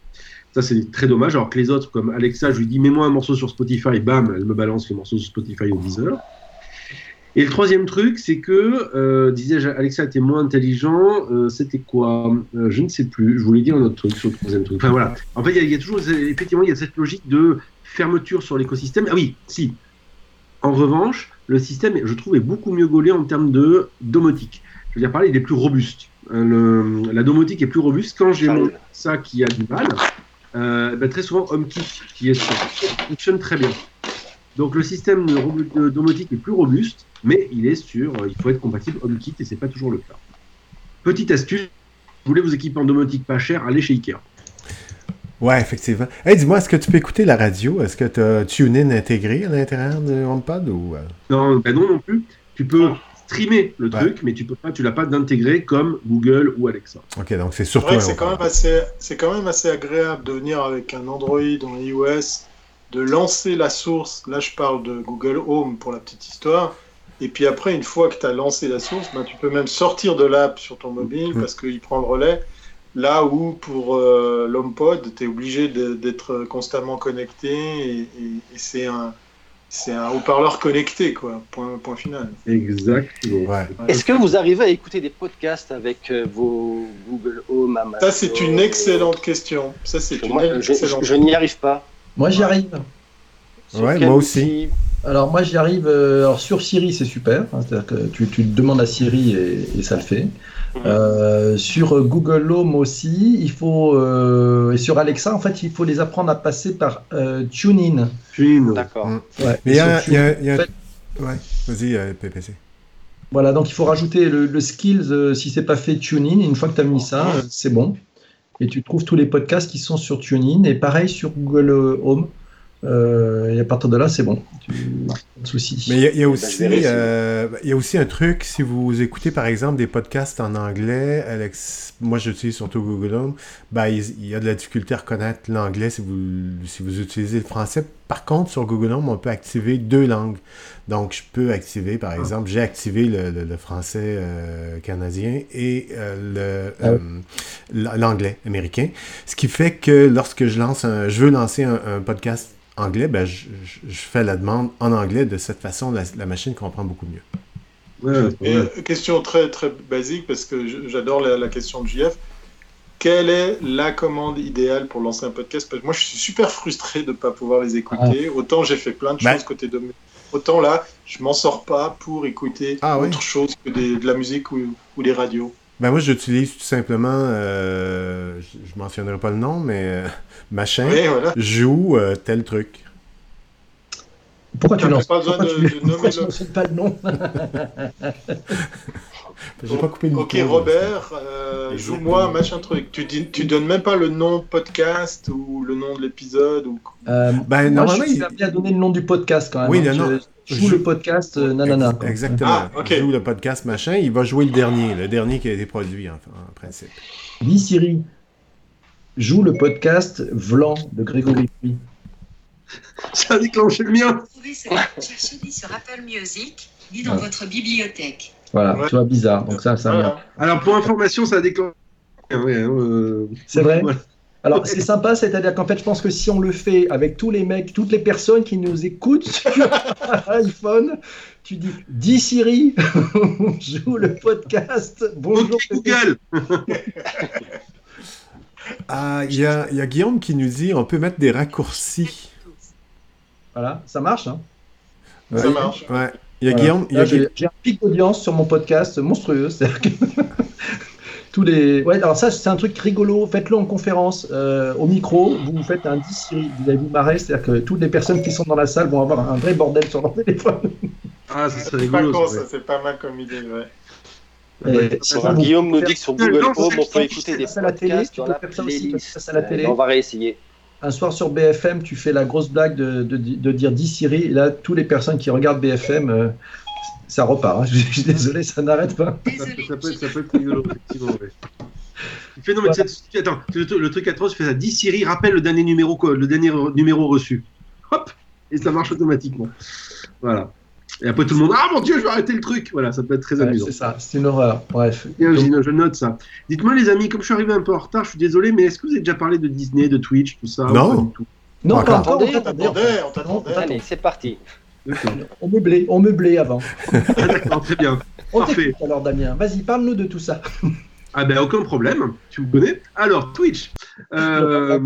[SPEAKER 5] Ça, c'est très dommage. Alors que les autres, comme Alexa, je lui dis, mets-moi un morceau sur Spotify, bam, elle me balance le morceau sur Spotify ou Deezer. Et le troisième truc, c'est que, euh, disais-je, Alexa était moins intelligent. Euh, c'était quoi? Euh, Je ne sais plus. Je voulais dire un autre truc sur le troisième truc. Enfin voilà. En fait, il y, a toujours, effectivement, il y a cette logique de fermeture sur l'écosystème. Ah oui, si. En revanche, le système, je trouve, est beaucoup mieux gaulé en termes de domotique. Je veux dire, par là, il est plus robuste. La domotique est plus robuste. Quand j'ai ça qui a du mal, ben, très souvent, HomeKit, qui est sur, fonctionne très bien. Donc le système de, de domotique est plus robuste, mais il est sur, il faut être compatible HomeKit et c'est pas toujours le cas. Petite astuce, vous voulez vous équiper en domotique pas cher, allez chez Ikea.
[SPEAKER 2] Ouais, effectivement. Hey, dis-moi, est-ce que tu peux écouter la radio? Est-ce que tu as TuneIn intégré à l'intérieur de HomePod ou
[SPEAKER 5] Non, ben non non plus. Tu peux streamer le truc, mais tu peux pas, tu l'as pas d'intégrer comme Google ou Alexa.
[SPEAKER 2] Ok, donc c'est surtout.
[SPEAKER 3] C'est quand même assez, c'est quand même assez agréable de venir avec un Android ou un iOS, de lancer la source. Là, je parle de Google Home pour la petite histoire. Et puis après, une fois que tu as lancé la source, ben, tu peux même sortir de l'app sur ton mobile mmh. parce qu'il prend le relais. Là où pour euh, l'HomePod, tu es obligé d'être constamment connecté et, et, et c'est un, c'est un haut-parleur connecté, quoi. Point, point final.
[SPEAKER 5] Exactement.
[SPEAKER 2] Ouais.
[SPEAKER 4] Est-ce que vous arrivez à écouter des podcasts avec euh, vos Google Home, Amazon
[SPEAKER 3] Ça, c'est une excellente question. Ça, c'est une
[SPEAKER 4] moi,
[SPEAKER 3] excellente
[SPEAKER 4] Je, je n'y arrive pas.
[SPEAKER 1] Moi, j'y arrive.
[SPEAKER 2] Sur ouais, moi aussi.
[SPEAKER 1] Alors moi j'y arrive. Euh, alors sur Siri c'est super, hein, c'est-à-dire que tu, tu, demandes à Siri et, et ça le fait. Mmh. Euh, sur Google Home aussi, il faut euh, et sur Alexa en fait il faut les apprendre à passer par euh, TuneIn.
[SPEAKER 5] TuneIn.
[SPEAKER 4] D'accord.
[SPEAKER 2] Mmh. Ouais. Mais il y a, y a, y a... En fait, ouais. Vas-y PPC.
[SPEAKER 1] Voilà donc il faut rajouter le, le skills si c'est pas fait TuneIn. Une fois que tu as mis ça, c'est bon. Et tu trouves tous les podcasts qui sont sur TuneIn et pareil sur Google Home. Euh, et à partir de là, c'est bon. Tu... Pas de souci.
[SPEAKER 2] Mais il y, y, a aussi, euh, il y a aussi un truc, si vous écoutez par exemple des podcasts en anglais, Alex, moi j'utilise surtout Google Home, ben, il, il, y a de la difficulté à reconnaître l'anglais si vous, si vous utilisez le français. Par contre, sur Google Home, on peut activer deux langues. Donc, je peux activer, par exemple, j'ai activé le, le, le français euh, canadien et euh, l'anglais américain. Ce qui fait que lorsque je lance un, je veux lancer un, un podcast anglais, ben, je, je, fais la demande en anglais. De cette façon, la, la machine comprend beaucoup mieux.
[SPEAKER 3] Ouais, ouais. Et, question très, très basique, parce que j'adore la, la, question de JF. Quelle est la commande idéale pour lancer un podcast Parce que moi, je suis super frustré de ne pas pouvoir les écouter. Ah. Autant j'ai fait plein de choses bah. côté de Autant là, je m'en sors pas pour écouter ah, autre oui. chose que des, de la musique ou, ou des radios.
[SPEAKER 2] Ben moi, j'utilise tout simplement, euh, je, je mentionnerai pas le nom, mais euh, machin
[SPEAKER 3] oui, voilà.
[SPEAKER 2] joue euh, tel truc.
[SPEAKER 1] Pourquoi tu lances
[SPEAKER 3] pas besoin de,
[SPEAKER 1] tu,
[SPEAKER 3] de nommer
[SPEAKER 1] le... pas le nom
[SPEAKER 2] J'ai pas coupé le
[SPEAKER 3] Ok, Robert, euh, joue-moi machin truc. Tu, dis, tu donnes même pas le nom podcast ou le nom de l'épisode ou...
[SPEAKER 1] euh, Ben moi, normalement, il a bien donné le nom du podcast quand même.
[SPEAKER 2] Oui,
[SPEAKER 1] hein,
[SPEAKER 2] non,
[SPEAKER 1] je, joue le podcast euh, nanana.
[SPEAKER 2] Ex exactement. Ah,
[SPEAKER 3] okay.
[SPEAKER 2] joue le podcast machin. Il va jouer le dernier, le dernier qui a été produit en, en principe.
[SPEAKER 1] Dis Siri, joue le podcast Vlan de Grégory Puy. [LAUGHS]
[SPEAKER 5] Ça a déclenché le mien.
[SPEAKER 6] Cherchez sur Apple Music, ni dans ouais. votre bibliothèque.
[SPEAKER 1] Voilà, ouais. tu vois, bizarre. Donc ça, ça.
[SPEAKER 5] Alors pour information, ça a déclenché.
[SPEAKER 1] Euh... C'est vrai. Voilà. Alors c'est sympa, c'est-à-dire qu'en fait, je pense que si on le fait avec tous les mecs, toutes les personnes qui nous écoutent sur [LAUGHS] iPhone, tu dis dis Siri, [LAUGHS] joue le podcast. Bonjour
[SPEAKER 5] okay, Google.
[SPEAKER 2] Ah, il y, a, y a Guillaume qui nous dit on peut mettre des raccourcis.
[SPEAKER 1] Voilà, ça marche. Hein
[SPEAKER 3] ça marche.
[SPEAKER 2] Ouais. Il y a voilà. Guillaume.
[SPEAKER 1] J'ai un pic d'audience sur mon podcast monstrueux. Que... [LAUGHS] tous les. Ouais, alors ça, c'est un truc rigolo. Faites-le en conférence, euh, au micro. Vous faites un 10 Siri. Vous allez vous marrer. C'est-à-dire que toutes les personnes qui sont dans la salle vont avoir un vrai bordel sur leur téléphone.
[SPEAKER 5] Ah, ça serait
[SPEAKER 3] C'est pas
[SPEAKER 5] rigolo.
[SPEAKER 3] con,
[SPEAKER 5] ça,
[SPEAKER 3] c'est pas mal comme idée, ouais.
[SPEAKER 1] Et vous
[SPEAKER 4] Guillaume nous dit que sur Google Home,
[SPEAKER 5] c'est-
[SPEAKER 4] on peut
[SPEAKER 1] c'est-
[SPEAKER 4] écouter
[SPEAKER 1] c'est
[SPEAKER 4] des
[SPEAKER 1] ça, la télé,
[SPEAKER 4] podcasts
[SPEAKER 1] tu
[SPEAKER 4] dans
[SPEAKER 1] peux
[SPEAKER 4] la
[SPEAKER 1] faire ça aussi, tu peux
[SPEAKER 4] playlist.
[SPEAKER 1] faire ça à la télé.
[SPEAKER 4] On va réessayer.
[SPEAKER 1] Un soir sur BFM, tu fais la grosse blague de, de, de dire 10 Siri. Et là, toutes les personnes qui regardent BFM, euh, ça repart. hein. Je, [LAUGHS] je suis désolé, ça n'arrête pas.
[SPEAKER 5] Ça peut, ça, peut, ça peut être rigolo, effectivement. Ouais. Tu fais, non, mais attends, le, le truc atroce, tu fais ça. 10 Siri, rappelle le dernier numéro, le dernier numéro reçu. Hop Et ça marche automatiquement. Voilà. Et après, tout le monde, ah mon dieu, je vais arrêter le truc. Voilà, ça peut être très
[SPEAKER 1] Ouais,
[SPEAKER 5] amusant.
[SPEAKER 1] c'est ça, c'est une horreur. Bref.
[SPEAKER 5] Bien,
[SPEAKER 1] Donc,
[SPEAKER 5] je, je note ça. Dites-moi, les amis, comme je suis arrivé un peu en retard, je suis désolé, mais est-ce que vous avez déjà parlé de Disney, de Twitch, tout ça
[SPEAKER 2] Non.
[SPEAKER 5] pas du tout?
[SPEAKER 1] Non,
[SPEAKER 2] Encore.
[SPEAKER 1] pas encore, on
[SPEAKER 4] Attendez,
[SPEAKER 3] On
[SPEAKER 1] t'attendait.
[SPEAKER 3] on t'attendait.
[SPEAKER 4] Allez, c'est parti.
[SPEAKER 1] On meublait, on meublait avant.
[SPEAKER 5] Ah, d'accord, très bien.
[SPEAKER 1] On
[SPEAKER 5] Parfait.
[SPEAKER 1] alors, Damien. Vas-y, parle-nous de tout ça.
[SPEAKER 5] Ah ben aucun problème, tu me connais. Alors Twitch. Euh...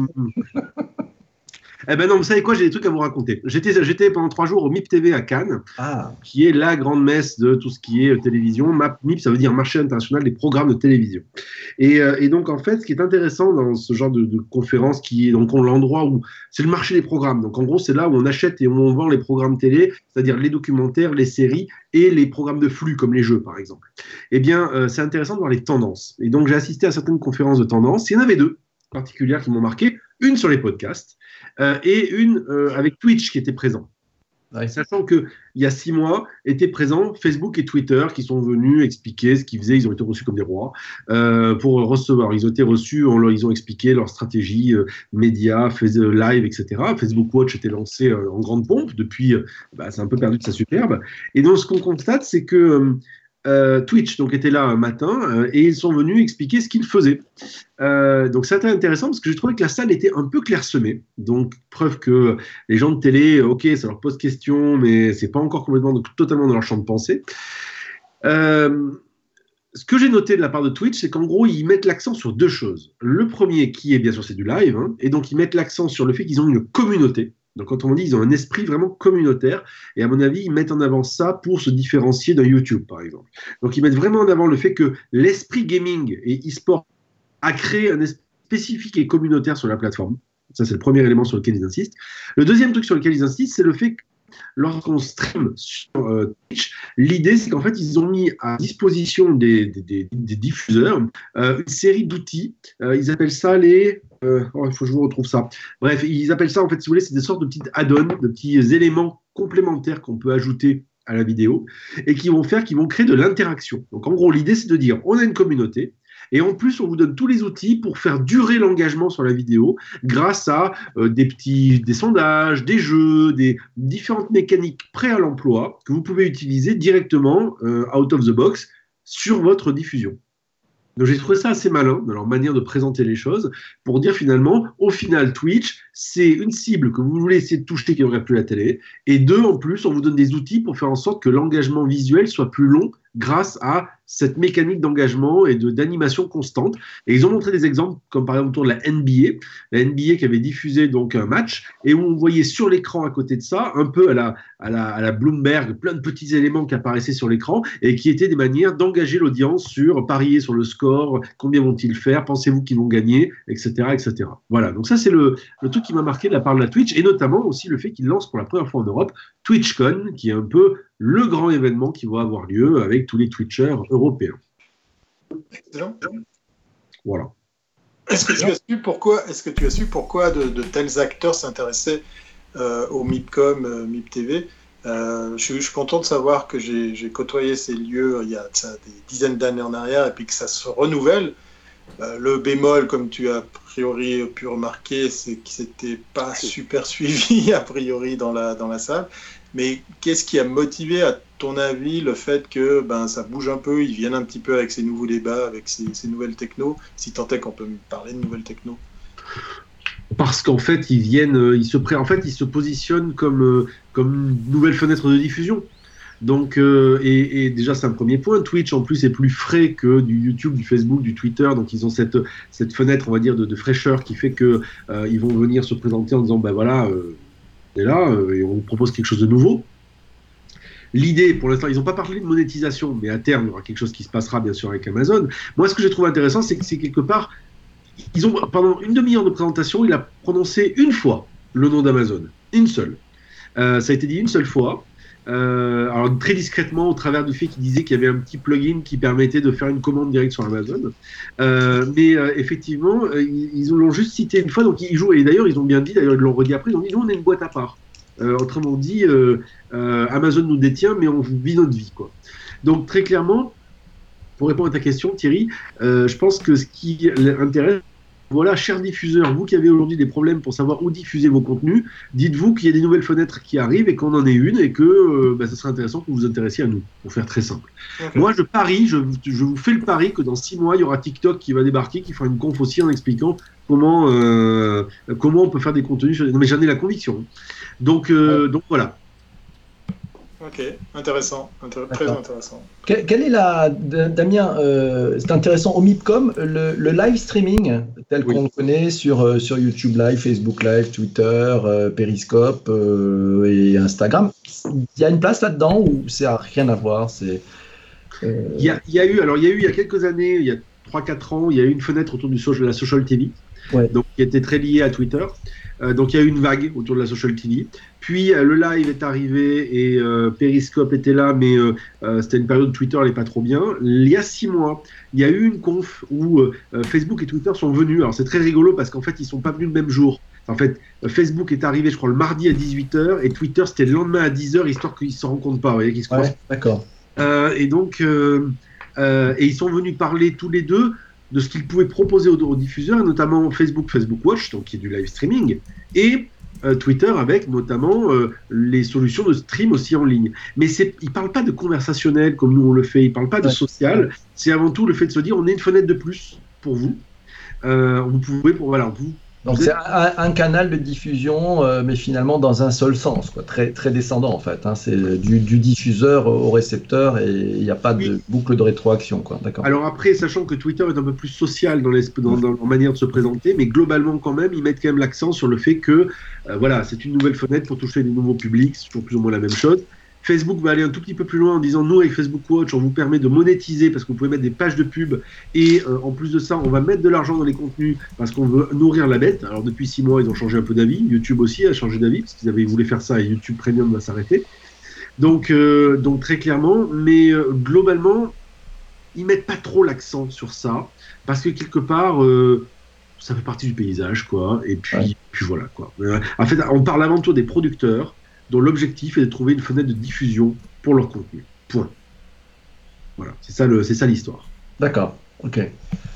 [SPEAKER 5] eh ben non, vous savez quoi, j'ai des trucs à vous raconter. J'étais, j'étais pendant trois jours au MIP TV à Cannes,
[SPEAKER 1] Ah,
[SPEAKER 5] qui est la grande messe de tout ce qui est euh, télévision. MAP, MIP, ça veut dire marché international des programmes de télévision. Et, euh, et donc en fait, ce qui est intéressant dans ce genre de, de conférence, qui est donc l'endroit où c'est le marché des programmes. Donc en gros, c'est là où on achète et où on vend les programmes télé, c'est-à-dire les documentaires, les séries et les programmes de flux comme les jeux par exemple. Eh bien, euh, c'est intéressant de voir les tendances. Et donc j'ai assisté à certaines conférences de tendances. Il y en avait deux particulières qui m'ont marqué. Une sur les podcasts euh, et une euh, avec Twitch qui était présent.
[SPEAKER 1] ouais.
[SPEAKER 5] Sachant que il y a six mois étaient présents Facebook et Twitter qui sont venus expliquer ce qu'ils faisaient. Ils ont été reçus comme des rois euh, pour recevoir. Ils ont été reçus, on leur- ils ont expliqué leur stratégie euh, média, fais- euh, live, etc. Facebook Watch était lancé en grande pompe. Depuis, bah, c'est un peu perdu de sa superbe. Et donc ce qu'on constate, c'est que euh, Twitch donc était là un matin euh, et ils sont venus expliquer ce qu'ils faisaient. Euh, donc c'était intéressant parce que j'ai trouvé que la salle était un peu clairsemée. Donc preuve que les gens de télé, ok, ça leur pose question, mais c'est pas encore complètement totalement dans leur champ de pensée. Ce que j'ai noté de la part de Twitch, c'est qu'en gros, ils mettent l'accent sur deux choses. Le premier, qui est bien sûr, c'est du live, hein, et donc ils mettent l'accent sur le fait qu'ils ont une communauté. Donc, quand on dit, ils ont un esprit vraiment communautaire, et à mon avis, ils mettent en avant ça pour se différencier d'un YouTube, par exemple. Donc, ils mettent vraiment en avant le fait que l'esprit gaming et e-sport a créé un esprit spécifique et communautaire sur la plateforme. Ça, c'est le premier élément sur lequel ils insistent. Le deuxième truc sur lequel ils insistent, c'est le fait lorsqu'on stream sur euh, Twitch, l'idée, c'est qu'en fait, ils ont mis à disposition des, diffuseurs euh, une série d'outils. Euh, ils appellent ça les. oh, il faut que je vous retrouve ça. Bref, ils appellent ça, en fait, si vous voulez, c'est des sortes de petites add-ons, de petits éléments complémentaires qu'on peut ajouter à la vidéo et qui vont faire, qui vont créer de l'interaction. Donc, en gros, l'idée, c'est de dire on a une communauté. Et en plus, on vous donne tous les outils pour faire durer l'engagement sur la vidéo grâce à euh, des petits des sondages, des jeux, des différentes mécaniques prêts à l'emploi que vous pouvez utiliser directement euh, out of the box sur votre diffusion. Donc j'ai trouvé ça assez malin dans leur manière de présenter les choses pour dire finalement, au final, Twitch, c'est une cible que vous voulez essayer de toucher qui n'aurait plus la télé. Et deux, en plus, on vous donne des outils pour faire en sorte que l'engagement visuel soit plus long grâce à cette mécanique d'engagement et de d'animation constante. Et ils ont montré des exemples, comme par exemple autour de la NBA, la NBA qui avait diffusé donc un match et où on voyait sur l'écran à côté de ça, un peu à la, à la, à la Bloomberg, plein de petits éléments qui apparaissaient sur l'écran et qui étaient des manières d'engager l'audience sur parier sur le score, combien vont-ils faire, pensez-vous qu'ils vont gagner, etc., etc. Voilà. Donc ça c'est le, le truc qui m'a marqué de la part de la Twitch et notamment aussi le fait qu'ils lancent pour la première fois en Europe TwitchCon, qui est un peu le grand événement qui va avoir lieu avec tous les Twitchers européens.
[SPEAKER 3] Excellent.
[SPEAKER 5] Voilà.
[SPEAKER 3] Est-ce que tu as su pourquoi, est-ce que tu as su pourquoi de, de tels acteurs s'intéressaient euh, au MIPCOM, euh, MIP TV Euh, je, suis- je suis content de savoir que j'ai côtoyé ces lieux il y a ça, des dizaines d'années en arrière et puis que ça se renouvelle. Euh, le bémol, comme tu as a priori pu remarquer, c'est que c'était pas super suivi [LAUGHS] a priori dans la, dans la salle. Mais qu'est-ce qui a motivé, à ton avis, le fait que ben, ça bouge un peu, ils viennent un petit peu avec ces nouveaux débats, avec ces, nouvelles technos, si tant est qu'on peut parler de nouvelles technos
[SPEAKER 5] Parce qu'en fait, ils viennent, euh, ils se pré... en fait, ils se positionnent comme, euh, comme une nouvelle fenêtre de diffusion. Donc, euh, et, déjà, c'est un premier point. Twitch, en plus, est plus frais que du YouTube, du Facebook, du Twitter. Donc, ils ont cette, cette fenêtre, on va dire, de, fraîcheur qui fait que ils vont venir se présenter en disant, ben voilà, est là euh, et on propose quelque chose de nouveau. l'idée, pour l'instant, ils n'ont pas parlé de monétisation, mais à terme, il y aura quelque chose qui se passera bien sûr avec Amazon. Moi, ce que j'ai trouvé intéressant, c'est que c'est quelque part, pendant une demi-heure de présentation, il a prononcé une fois le nom d'Amazon, une seule. Euh, ça a été dit une seule fois. Euh, alors très discrètement au travers du fait qu'il disait qu'il y avait un petit plugin qui permettait de faire une commande directe sur Amazon. Euh, mais euh, effectivement, ils l'ont juste cité une fois, donc ils jouent. Et d'ailleurs, ils ont bien dit, d'ailleurs ils l'ont redit après, ils ont dit nous on est une boîte à part. Autrement dit, Amazon nous détient, mais on vit notre vie quoi. Donc très clairement, pour répondre à ta question, Thierry, je pense que ce qui l'intéresse voilà, chers diffuseurs, vous qui avez aujourd'hui des problèmes pour savoir où diffuser vos contenus, dites-vous qu'il y a des nouvelles fenêtres qui arrivent et qu'on en ait une et que euh, bah, ça serait intéressant que vous vous intéressiez à nous, pour faire très simple. Moi, je parie, je, je vous fais le pari que dans six mois, il y aura TikTok qui va débarquer, qui fera une conf aussi en expliquant comment, euh, comment on peut faire des contenus. Sur... Non, mais j'en ai la conviction. Donc, euh, donc voilà.
[SPEAKER 3] Ok, intéressant, Intér- très intéressant.
[SPEAKER 1] Que- Quelle est la, Damien, euh, c'est intéressant, au MIPCOM, le, le live streaming tel
[SPEAKER 5] Oui.
[SPEAKER 1] qu'on le connaît sur, euh, sur YouTube Live, Facebook Live, Twitter, euh, Periscope euh, et Instagram, il y a une place là-dedans ou c'est à rien à voir c'est, euh,
[SPEAKER 5] Il y, a, il y a eu, alors il y a eu il y a quelques années, il y a 3-4 ans, il y a eu une fenêtre autour du de la social TV,
[SPEAKER 1] Ouais.
[SPEAKER 5] donc qui était très liée à Twitter. Euh, donc il y a eu une vague autour de la social TV. Puis euh, le live est arrivé et euh, Periscope était là, mais c'était une période où Twitter n'allait pas trop bien. Il y a six mois, il y a eu une conf où Facebook et Twitter sont venus. Alors c'est très rigolo parce qu'en fait ils sont pas venus le même jour. En fait, Facebook est arrivé, je crois, le mardi à 18h et Twitter c'était le lendemain à 10h, histoire qu'ils se rencontrent pas, vous voyez, qu'ils se
[SPEAKER 1] ouais, d'accord.
[SPEAKER 5] euh, et donc, euh, euh, et ils sont venus parler tous les deux de ce qu'ils pouvaient proposer aux, aux diffuseurs, notamment Facebook, Facebook Watch, donc qui est du live streaming, et euh, Twitter avec notamment euh, les solutions de stream aussi en ligne. Mais c'est, ils parlent pas de conversationnel comme nous on le fait, ils parlent pas de social. C'est avant tout le fait de se dire on est une fenêtre de plus pour vous. Euh, vous pouvez, pour voilà, vous.
[SPEAKER 1] Donc c'est un, un canal de diffusion, euh, mais finalement dans un seul sens, quoi, très, très descendant en fait. hein. c'est du, du diffuseur au récepteur et il n'y a pas de
[SPEAKER 5] Oui.
[SPEAKER 1] boucle de rétroaction. Quoi. D'accord.
[SPEAKER 5] Alors après, sachant que Twitter est un peu plus social dans, les, dans, dans leur manière de se présenter, mais globalement quand même, ils mettent quand même l'accent sur le fait que euh, voilà, c'est une nouvelle fenêtre pour toucher des nouveaux publics, c'est toujours plus ou moins la même chose. Facebook va aller un tout petit peu plus loin en disant nous avec Facebook Watch, on vous permet de monétiser parce que vous pouvez mettre des pages de pub et euh, en plus de ça, on va mettre de l'argent dans les contenus parce qu'on veut nourrir la bête. Alors depuis six mois, ils ont changé un peu d'avis. YouTube aussi a changé d'avis parce qu'ils avaient voulu faire ça et YouTube Premium va s'arrêter. Donc, euh, donc très clairement, mais euh, globalement, ils mettent pas trop l'accent sur ça parce que quelque part ça fait partie du paysage quoi et puis
[SPEAKER 1] Ouais.
[SPEAKER 5] puis voilà quoi en fait on parle avant tout des producteurs dont l'objectif est de trouver une fenêtre de diffusion pour leur contenu point voilà c'est ça le c'est ça l'histoire
[SPEAKER 1] D'accord. Ok.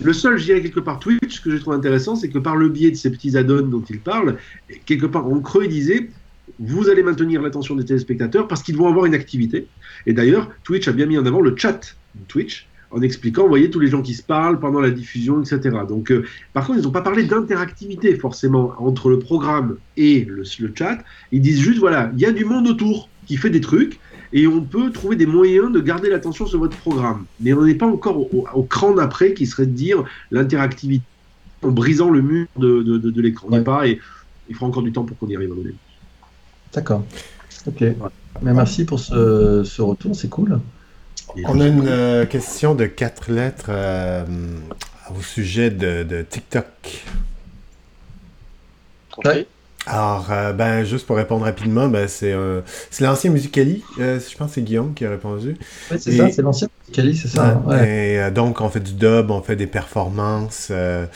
[SPEAKER 5] le seul, je dirais quelque part Twitch, ce que j'ai trouvé intéressant, c'est que par le biais de ces petits add-ons dont il parle, quelque part en creux, il disait vous allez maintenir l'attention des téléspectateurs parce qu'ils vont avoir une activité. Et d'ailleurs, Twitch a bien mis en avant le chat de Twitch en expliquant, vous voyez, tous les gens qui se parlent pendant la diffusion, etc. Donc, euh, par contre, ils n'ont pas parlé d'interactivité forcément entre le programme et le, le chat. Ils disent juste, voilà, il y a du monde autour qui fait des trucs et on peut trouver des moyens de garder l'attention sur votre programme. Mais on n'est pas encore au, au- au cran d'après qui serait de dire l'interactivité en brisant le mur de, de, de- de l'écran.
[SPEAKER 1] Ouais.
[SPEAKER 5] pas et il faudra encore du temps pour qu'on y arrive à.
[SPEAKER 1] D'accord. Ok. Mais merci pour ce, ce retour, c'est cool.
[SPEAKER 2] On a une euh, question de quatre lettres euh, au sujet de, de TikTok.
[SPEAKER 4] Ok.
[SPEAKER 2] Alors, euh, ben, juste pour répondre rapidement, ben, c'est euh, c'est l'ancien Musicali. euh, je pense que c'est Guillaume qui a répondu.
[SPEAKER 1] Oui, c'est ça, c'est l'ancien Cali, c'est ça. hein, ouais.
[SPEAKER 2] Et euh, donc, on fait du dub, on fait des performances. euh,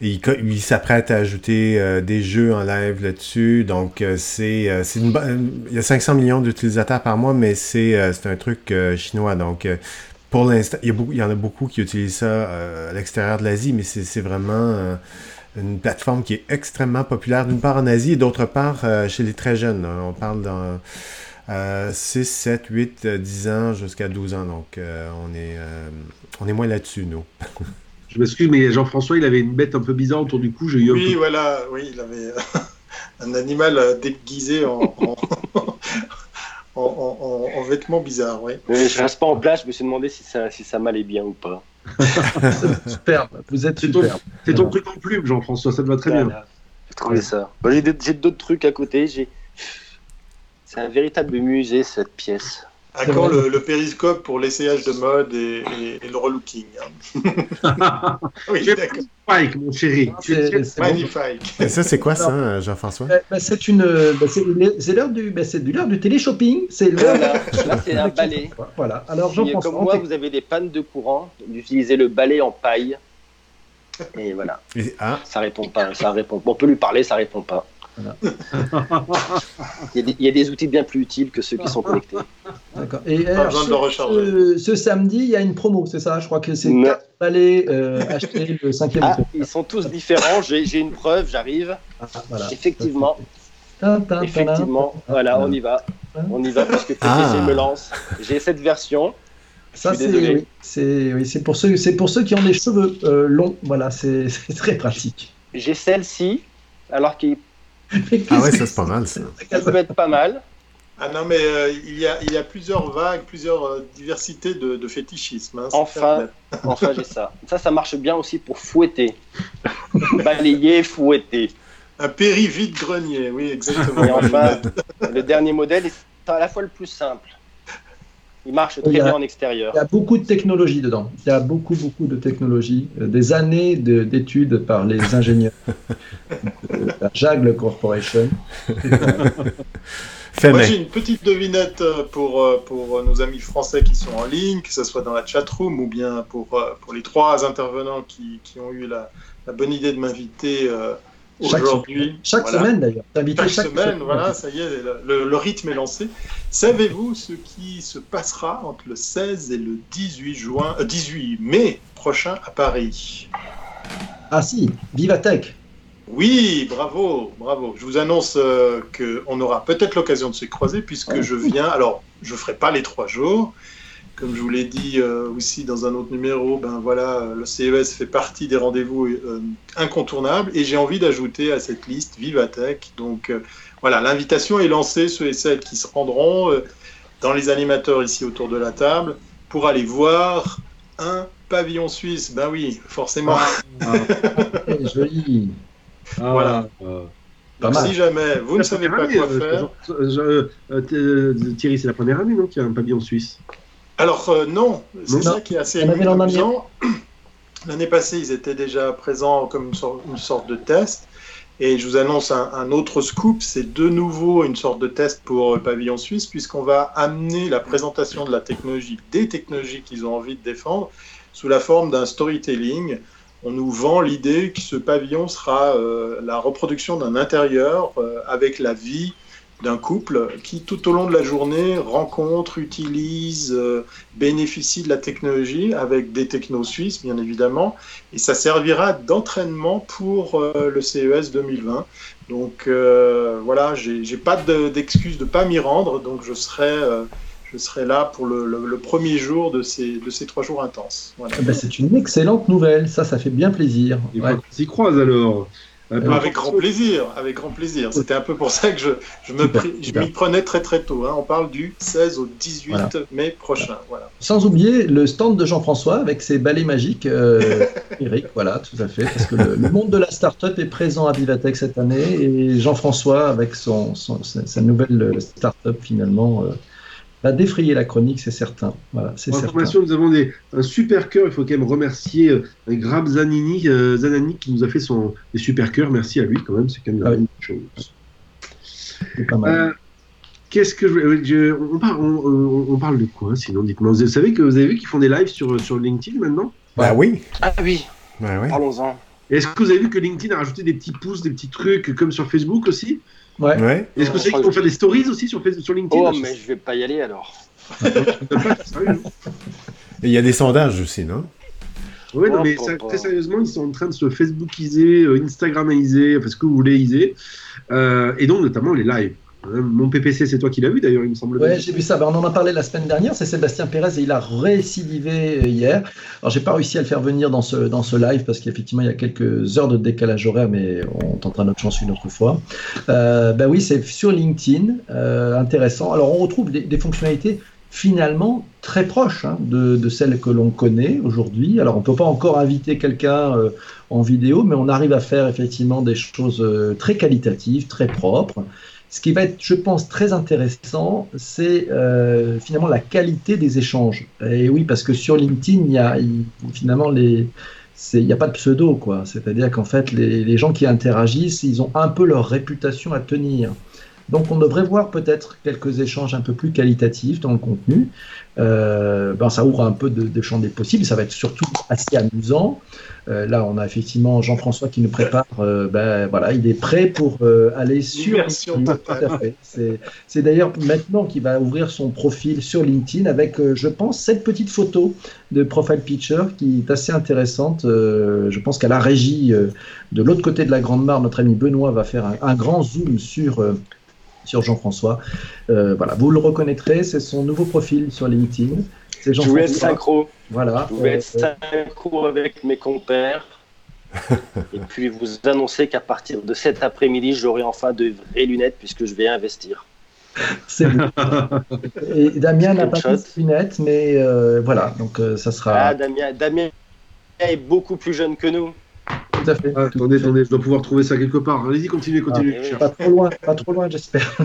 [SPEAKER 2] il il s'apprête à ajouter euh, des jeux en live là-dessus. Donc, euh, c'est Il y a 500 millions d'utilisateurs par mois, mais c'est euh, c'est un truc euh, chinois. Donc, euh, pour l'instant, il y, a beaucoup- il y en a beaucoup qui utilisent ça euh, à l'extérieur de l'Asie, mais c'est c'est vraiment euh, une plateforme qui est extrêmement populaire, d'une part en Asie et d'autre part euh, chez les très jeunes. hein. On parle dans euh, 6, 7, 8, euh, 10 ans jusqu'à 12 ans. Donc, euh, on, est, euh, on est moins là-dessus, nous. [LAUGHS]
[SPEAKER 5] Je m'excuse, mais Jean-François, il avait une bête un peu bizarre autour du cou. J'ai eu un
[SPEAKER 3] Oui,
[SPEAKER 5] peu...
[SPEAKER 3] voilà, oui, il avait euh, [LAUGHS] un animal déguisé en, en, [LAUGHS] en, en- en- en vêtements bizarres, oui.
[SPEAKER 4] Mais je reste pas en place, je me suis demandé si ça, si ça m'allait bien ou pas. [LAUGHS]
[SPEAKER 1] Superbe, vous êtes
[SPEAKER 5] C'est ton,
[SPEAKER 1] superbe.
[SPEAKER 5] c'est ton truc en plume, Jean-François, ça te va très bien.
[SPEAKER 4] J'ai trouvé ça. Bon, j'ai d'autres trucs à côté. J'ai... C'est un véritable musée, cette pièce.
[SPEAKER 3] À quand le, le périscope pour l'essayage de mode et, et- et le relooking hein [LAUGHS] Oui, d'accord.
[SPEAKER 5] Spike, mon chéri.
[SPEAKER 1] Ah, C'est- bon.
[SPEAKER 3] Magnifique.
[SPEAKER 2] Et ça, c'est quoi ça, Jean-François
[SPEAKER 1] Euh, bah, c'est une, bah, c'est c'est l'heure du, bah, c'est du l'heure du télé-shopping. C'est l'heure.
[SPEAKER 4] Voilà, là c'est un balai.
[SPEAKER 1] Voilà. Alors
[SPEAKER 4] Si,
[SPEAKER 1] Jean-François,
[SPEAKER 4] comme moi, vous avez des pannes de courant, d'utiliser le balai en paille. Et voilà,
[SPEAKER 2] Et- Ah,
[SPEAKER 4] ça répond pas, ça répond. pas. On peut lui parler, ça répond pas.
[SPEAKER 1] Voilà. [LAUGHS]
[SPEAKER 4] Il y, a des, il y a des outils bien plus utiles que ceux qui sont connectés.
[SPEAKER 1] D'accord. Et alors,
[SPEAKER 3] besoin de
[SPEAKER 1] ce,
[SPEAKER 3] le recharger.
[SPEAKER 1] ce- ce samedi, il y a une promo, c'est ça? Je crois que c'est
[SPEAKER 4] Non.
[SPEAKER 1] 4 balais euh, achetés le cinquième.
[SPEAKER 4] Ah, ils sont tous différents. J'ai j'ai une preuve, j'arrive.
[SPEAKER 1] Ah, voilà.
[SPEAKER 4] Effectivement, effectivement. Voilà, on y va. On y va parce que TTC
[SPEAKER 2] Ah.
[SPEAKER 4] me lance. J'ai cette version.
[SPEAKER 1] Ça, c'est oui, c'est oui, c'est pour ceux, c'est pour ceux qui ont des cheveux euh, longs. Voilà, c'est c'est très pratique.
[SPEAKER 4] J'ai celle-ci, alors qu'il
[SPEAKER 2] ah ouais, ça c'est pas mal ça.
[SPEAKER 4] ça peut être pas mal.
[SPEAKER 3] Ah non, mais euh, il, y a, il y a plusieurs vagues, plusieurs euh, diversités de, de fétichisme. hein,
[SPEAKER 4] Enfin. [LAUGHS] Enfin, j'ai ça. Ça, ça marche bien aussi pour fouetter. [LAUGHS] Balayer, fouetter.
[SPEAKER 3] Un péri vide-grenier, oui, exactement.
[SPEAKER 4] Et enfin, [LAUGHS] le dernier modèle est à la fois le plus simple. Il marche très
[SPEAKER 1] Il y a-
[SPEAKER 4] bien en extérieur.
[SPEAKER 1] Il y a beaucoup de technologie dedans. Il y a beaucoup, beaucoup de technologie. Euh, Des années de- d'études par les [LAUGHS] ingénieurs de la Jagle Corporation. [LAUGHS]
[SPEAKER 2] Fait
[SPEAKER 3] Moi, j'ai une petite devinette euh, pour, euh, pour nos amis français qui sont en ligne, que ce soit dans la chatroom ou bien pour, pour les trois intervenants qui, qui ont eu la, la bonne idée de m'inviter euh, aujourd'hui.
[SPEAKER 1] Chaque
[SPEAKER 3] Voilà.
[SPEAKER 1] semaine d'ailleurs. Invité
[SPEAKER 3] Chaque, semaine, voilà, ça y est, le, rythme est lancé. Savez-vous ce qui se passera entre le 16 et le 18 juin, euh, 18 mai prochain à Paris?
[SPEAKER 1] Ah si, Vivatech.
[SPEAKER 3] Oui, bravo, bravo. Je vous annonce euh, qu'on aura peut-être l'occasion de se croiser puisque je viens. Alors, je ferai pas les trois jours. Comme je vous l'ai dit euh, aussi dans un autre numéro, ben voilà, euh, le CES fait partie des rendez-vous euh, incontournables et j'ai envie d'ajouter à cette liste Vivatech. Donc euh, voilà, l'invitation est lancée, ceux et celles qui se rendront euh, dans les animateurs ici autour de la table pour aller voir un pavillon suisse. Ben oui, forcément. [LAUGHS]
[SPEAKER 1] Eh, joli.
[SPEAKER 3] Voilà.
[SPEAKER 5] Euh,
[SPEAKER 1] Pas
[SPEAKER 3] Donc, si jamais vous ne savez pas quoi faire.
[SPEAKER 5] euh, Thierry, c'est la première année, non, qu'il y a un pavillon suisse?
[SPEAKER 3] Alors euh, non, c'est ça qui est assez amusant. [CLEARS THROAT] L'année passée, ils étaient déjà présents comme une sorte, une sorte de test. Et je vous annonce un, un autre scoop, c'est de nouveau une sorte de test pour euh, Pavillon Suisse, puisqu'on va amener la présentation de la technologie, des technologies qu'ils ont envie de défendre, sous la forme d'un storytelling. On nous vend l'idée que ce pavillon sera euh, la reproduction d'un intérieur euh, avec la vie d'un couple qui, tout au long de la journée, rencontre, utilise, euh, bénéficie de la technologie avec des technos suisses, bien évidemment, et ça servira d'entraînement pour euh, le CES 2020. Donc euh, voilà, j'ai pas de- d'excuse de, pas m'y rendre, donc je serai, euh, je serai là pour le, le- le premier jour de ces, de ces trois jours intenses. Voilà.
[SPEAKER 1] Eh ben, c'est une excellente nouvelle. Ça, ça fait bien plaisir.
[SPEAKER 5] Il
[SPEAKER 1] Ouais.
[SPEAKER 5] qu'on s'y croise alors. Euh, par
[SPEAKER 3] Avec grand plaisir, avec grand plaisir. C'était un peu pour ça que je, je me
[SPEAKER 1] Super,
[SPEAKER 3] pris- je
[SPEAKER 1] super.
[SPEAKER 3] m'y prenais très très tôt. hein. On parle du 16 au 18
[SPEAKER 1] Voilà.
[SPEAKER 3] mai prochain. Voilà.
[SPEAKER 1] Sans oublier le stand de Jean-François avec ses balais magiques. Euh, [LAUGHS] Eric, voilà, tout à fait. Parce que le, le monde de la start-up est présent à Vivatech cette année. Et Jean-François, avec son, son- sa, nouvelle euh, start-up, finalement, euh, va défrayer la chronique, c'est certain. Voilà, c'est
[SPEAKER 5] Pour
[SPEAKER 1] certain.
[SPEAKER 5] information, nous avons des, un super cœur. Il faut quand même remercier euh, Grab Zanini, euh, Zanani qui nous a fait son, des super cœurs. Merci à lui quand même. C'est quand même
[SPEAKER 1] Ah oui.
[SPEAKER 5] une chose.
[SPEAKER 1] C'est pas mal.
[SPEAKER 5] Euh, Qu'est-ce que je, voulais- je- on, parle, on, on- on parle de quoi Sinon, dites-moi. Vous savez que vous avez vu qu'ils font des lives sur, sur LinkedIn maintenant?
[SPEAKER 2] Bah oui.
[SPEAKER 4] Ah oui,
[SPEAKER 2] Bah oui.
[SPEAKER 4] parlons-en.
[SPEAKER 5] Est-ce que vous avez vu que LinkedIn a rajouté des petits pouces, des petits trucs comme sur Facebook aussi?
[SPEAKER 1] Ouais.
[SPEAKER 2] Ouais.
[SPEAKER 5] Est-ce que
[SPEAKER 4] je
[SPEAKER 5] qu'ils vont faire des stories aussi sur, LinkedIn
[SPEAKER 4] Oh, mais je vais pas y aller alors.
[SPEAKER 5] Je ne pas, sérieux.
[SPEAKER 2] Et il y a des sondages aussi, non?
[SPEAKER 5] Ouais, non,
[SPEAKER 4] Oh,
[SPEAKER 5] mais ça- très sérieusement, ils sont en train de se Facebookiser, euh, Instagramiser, enfin ce que vous voulez iser, euh, et donc notamment les lives. Hein, Mon PPC, c'est toi qui l'as vu d'ailleurs, il me semble. Bien.
[SPEAKER 1] j'ai vu ça. Ben, on en a parlé la semaine dernière. C'est Sébastien Pérez et il a récidivé euh, hier. Alors, j'ai pas réussi à le faire venir dans ce, dans ce live parce qu'effectivement, il y a quelques heures de décalage horaire, mais on tentera notre chance une autre fois. Euh, ben oui, c'est sur LinkedIn. euh, intéressant. Alors, on retrouve des, fonctionnalités finalement très proches hein, de, de celles que l'on connaît aujourd'hui. Alors, on peut pas encore inviter quelqu'un euh, en vidéo, mais on arrive à faire effectivement des choses euh, très qualitatives, très propres. Ce qui va être, je pense, très intéressant, c'est euh, finalement la qualité des échanges. Et oui, parce que sur LinkedIn, il y a n'y a pas de pseudo, quoi. C'est-à-dire qu'en fait, les gens qui interagissent, ils ont un peu leur réputation à tenir. Donc, on devrait voir peut-être quelques échanges un peu plus qualitatifs dans le contenu. Euh, ben, ça ouvre un peu de, de champ des possibles. Ça va être surtout assez amusant. Euh, là, on a effectivement Jean-François qui nous prépare. euh, ben, voilà, il est prêt pour aller sur. LinkedIn. C'est- d'ailleurs maintenant qu'il va ouvrir son profil sur LinkedIn avec, je pense, cette petite photo de profile picture qui est assez intéressante. Je pense qu'à la régie de l'autre côté de la Grande Mare, notre ami Benoît va faire un, un grand zoom sur, sur Jean-François. Euh, voilà, vous le reconnaîtrez, c'est son nouveau profil sur LinkedIn. C'est
[SPEAKER 4] Je voulais être synchro.
[SPEAKER 1] Voilà.
[SPEAKER 4] Je voulais être synchro avec mes compères. [LAUGHS] Et puis vous annoncer qu'à partir de cet après-midi, j'aurai enfin de vraies lunettes puisque je vais investir.
[SPEAKER 1] c'est bon. [LAUGHS] Et Damien n'a pas de lunettes, mais euh, voilà, donc euh, ça sera
[SPEAKER 4] Ah, Damien, Damien est beaucoup plus jeune que nous.
[SPEAKER 1] Tout à fait.
[SPEAKER 5] Ah, attendez, attendez, je dois pouvoir trouver ça quelque part. Allez-y, continuez, continuez.
[SPEAKER 4] Ah,
[SPEAKER 5] cherche.
[SPEAKER 1] Pas trop loin, pas trop loin, j'espère. [LAUGHS]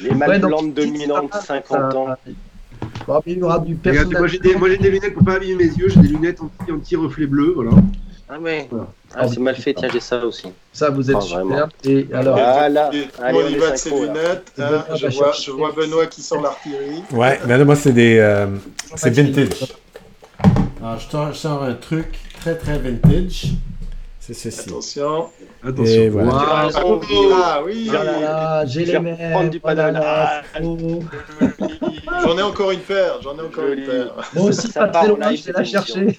[SPEAKER 4] Les
[SPEAKER 1] Ouais, donc,
[SPEAKER 4] dominantes,
[SPEAKER 1] ça-
[SPEAKER 4] 50 ans.
[SPEAKER 1] Bon, il y aura du
[SPEAKER 5] moi j'ai des, moi, j'ai des lunettes pour pas abîmer mes yeux, j'ai des lunettes anti, anti-reflet bleu, voilà.
[SPEAKER 4] Ah ouais.
[SPEAKER 5] Voilà.
[SPEAKER 4] Ah, c'est mal fait, tiens, j'ai ça aussi.
[SPEAKER 1] Ça, vous êtes
[SPEAKER 4] Ah,
[SPEAKER 1] super. Et alors,
[SPEAKER 4] Voilà.
[SPEAKER 3] Et
[SPEAKER 4] Allez,
[SPEAKER 3] on y va de ses
[SPEAKER 4] synchro, là.
[SPEAKER 3] lunettes. hein.
[SPEAKER 1] Benoît
[SPEAKER 3] je, vois, je vois Benoît qui sort l'artillerie.
[SPEAKER 2] Ouais, mais là, moi, c'est des. euh, c'est vintage. Alors, je sors, un truc très, très vintage. C'est ceci.
[SPEAKER 3] Attention.
[SPEAKER 5] Attention.
[SPEAKER 2] Voilà.
[SPEAKER 5] Waouh.
[SPEAKER 4] Ah,
[SPEAKER 3] Ah oui.
[SPEAKER 1] voilà, j'ai les mêmes.
[SPEAKER 4] du
[SPEAKER 1] faux.
[SPEAKER 3] J'en ai encore une paire. J'en ai encore
[SPEAKER 4] Joli.
[SPEAKER 3] une paire.
[SPEAKER 1] Moi aussi,
[SPEAKER 4] Ça
[SPEAKER 1] pas très loin, je vais la chercher.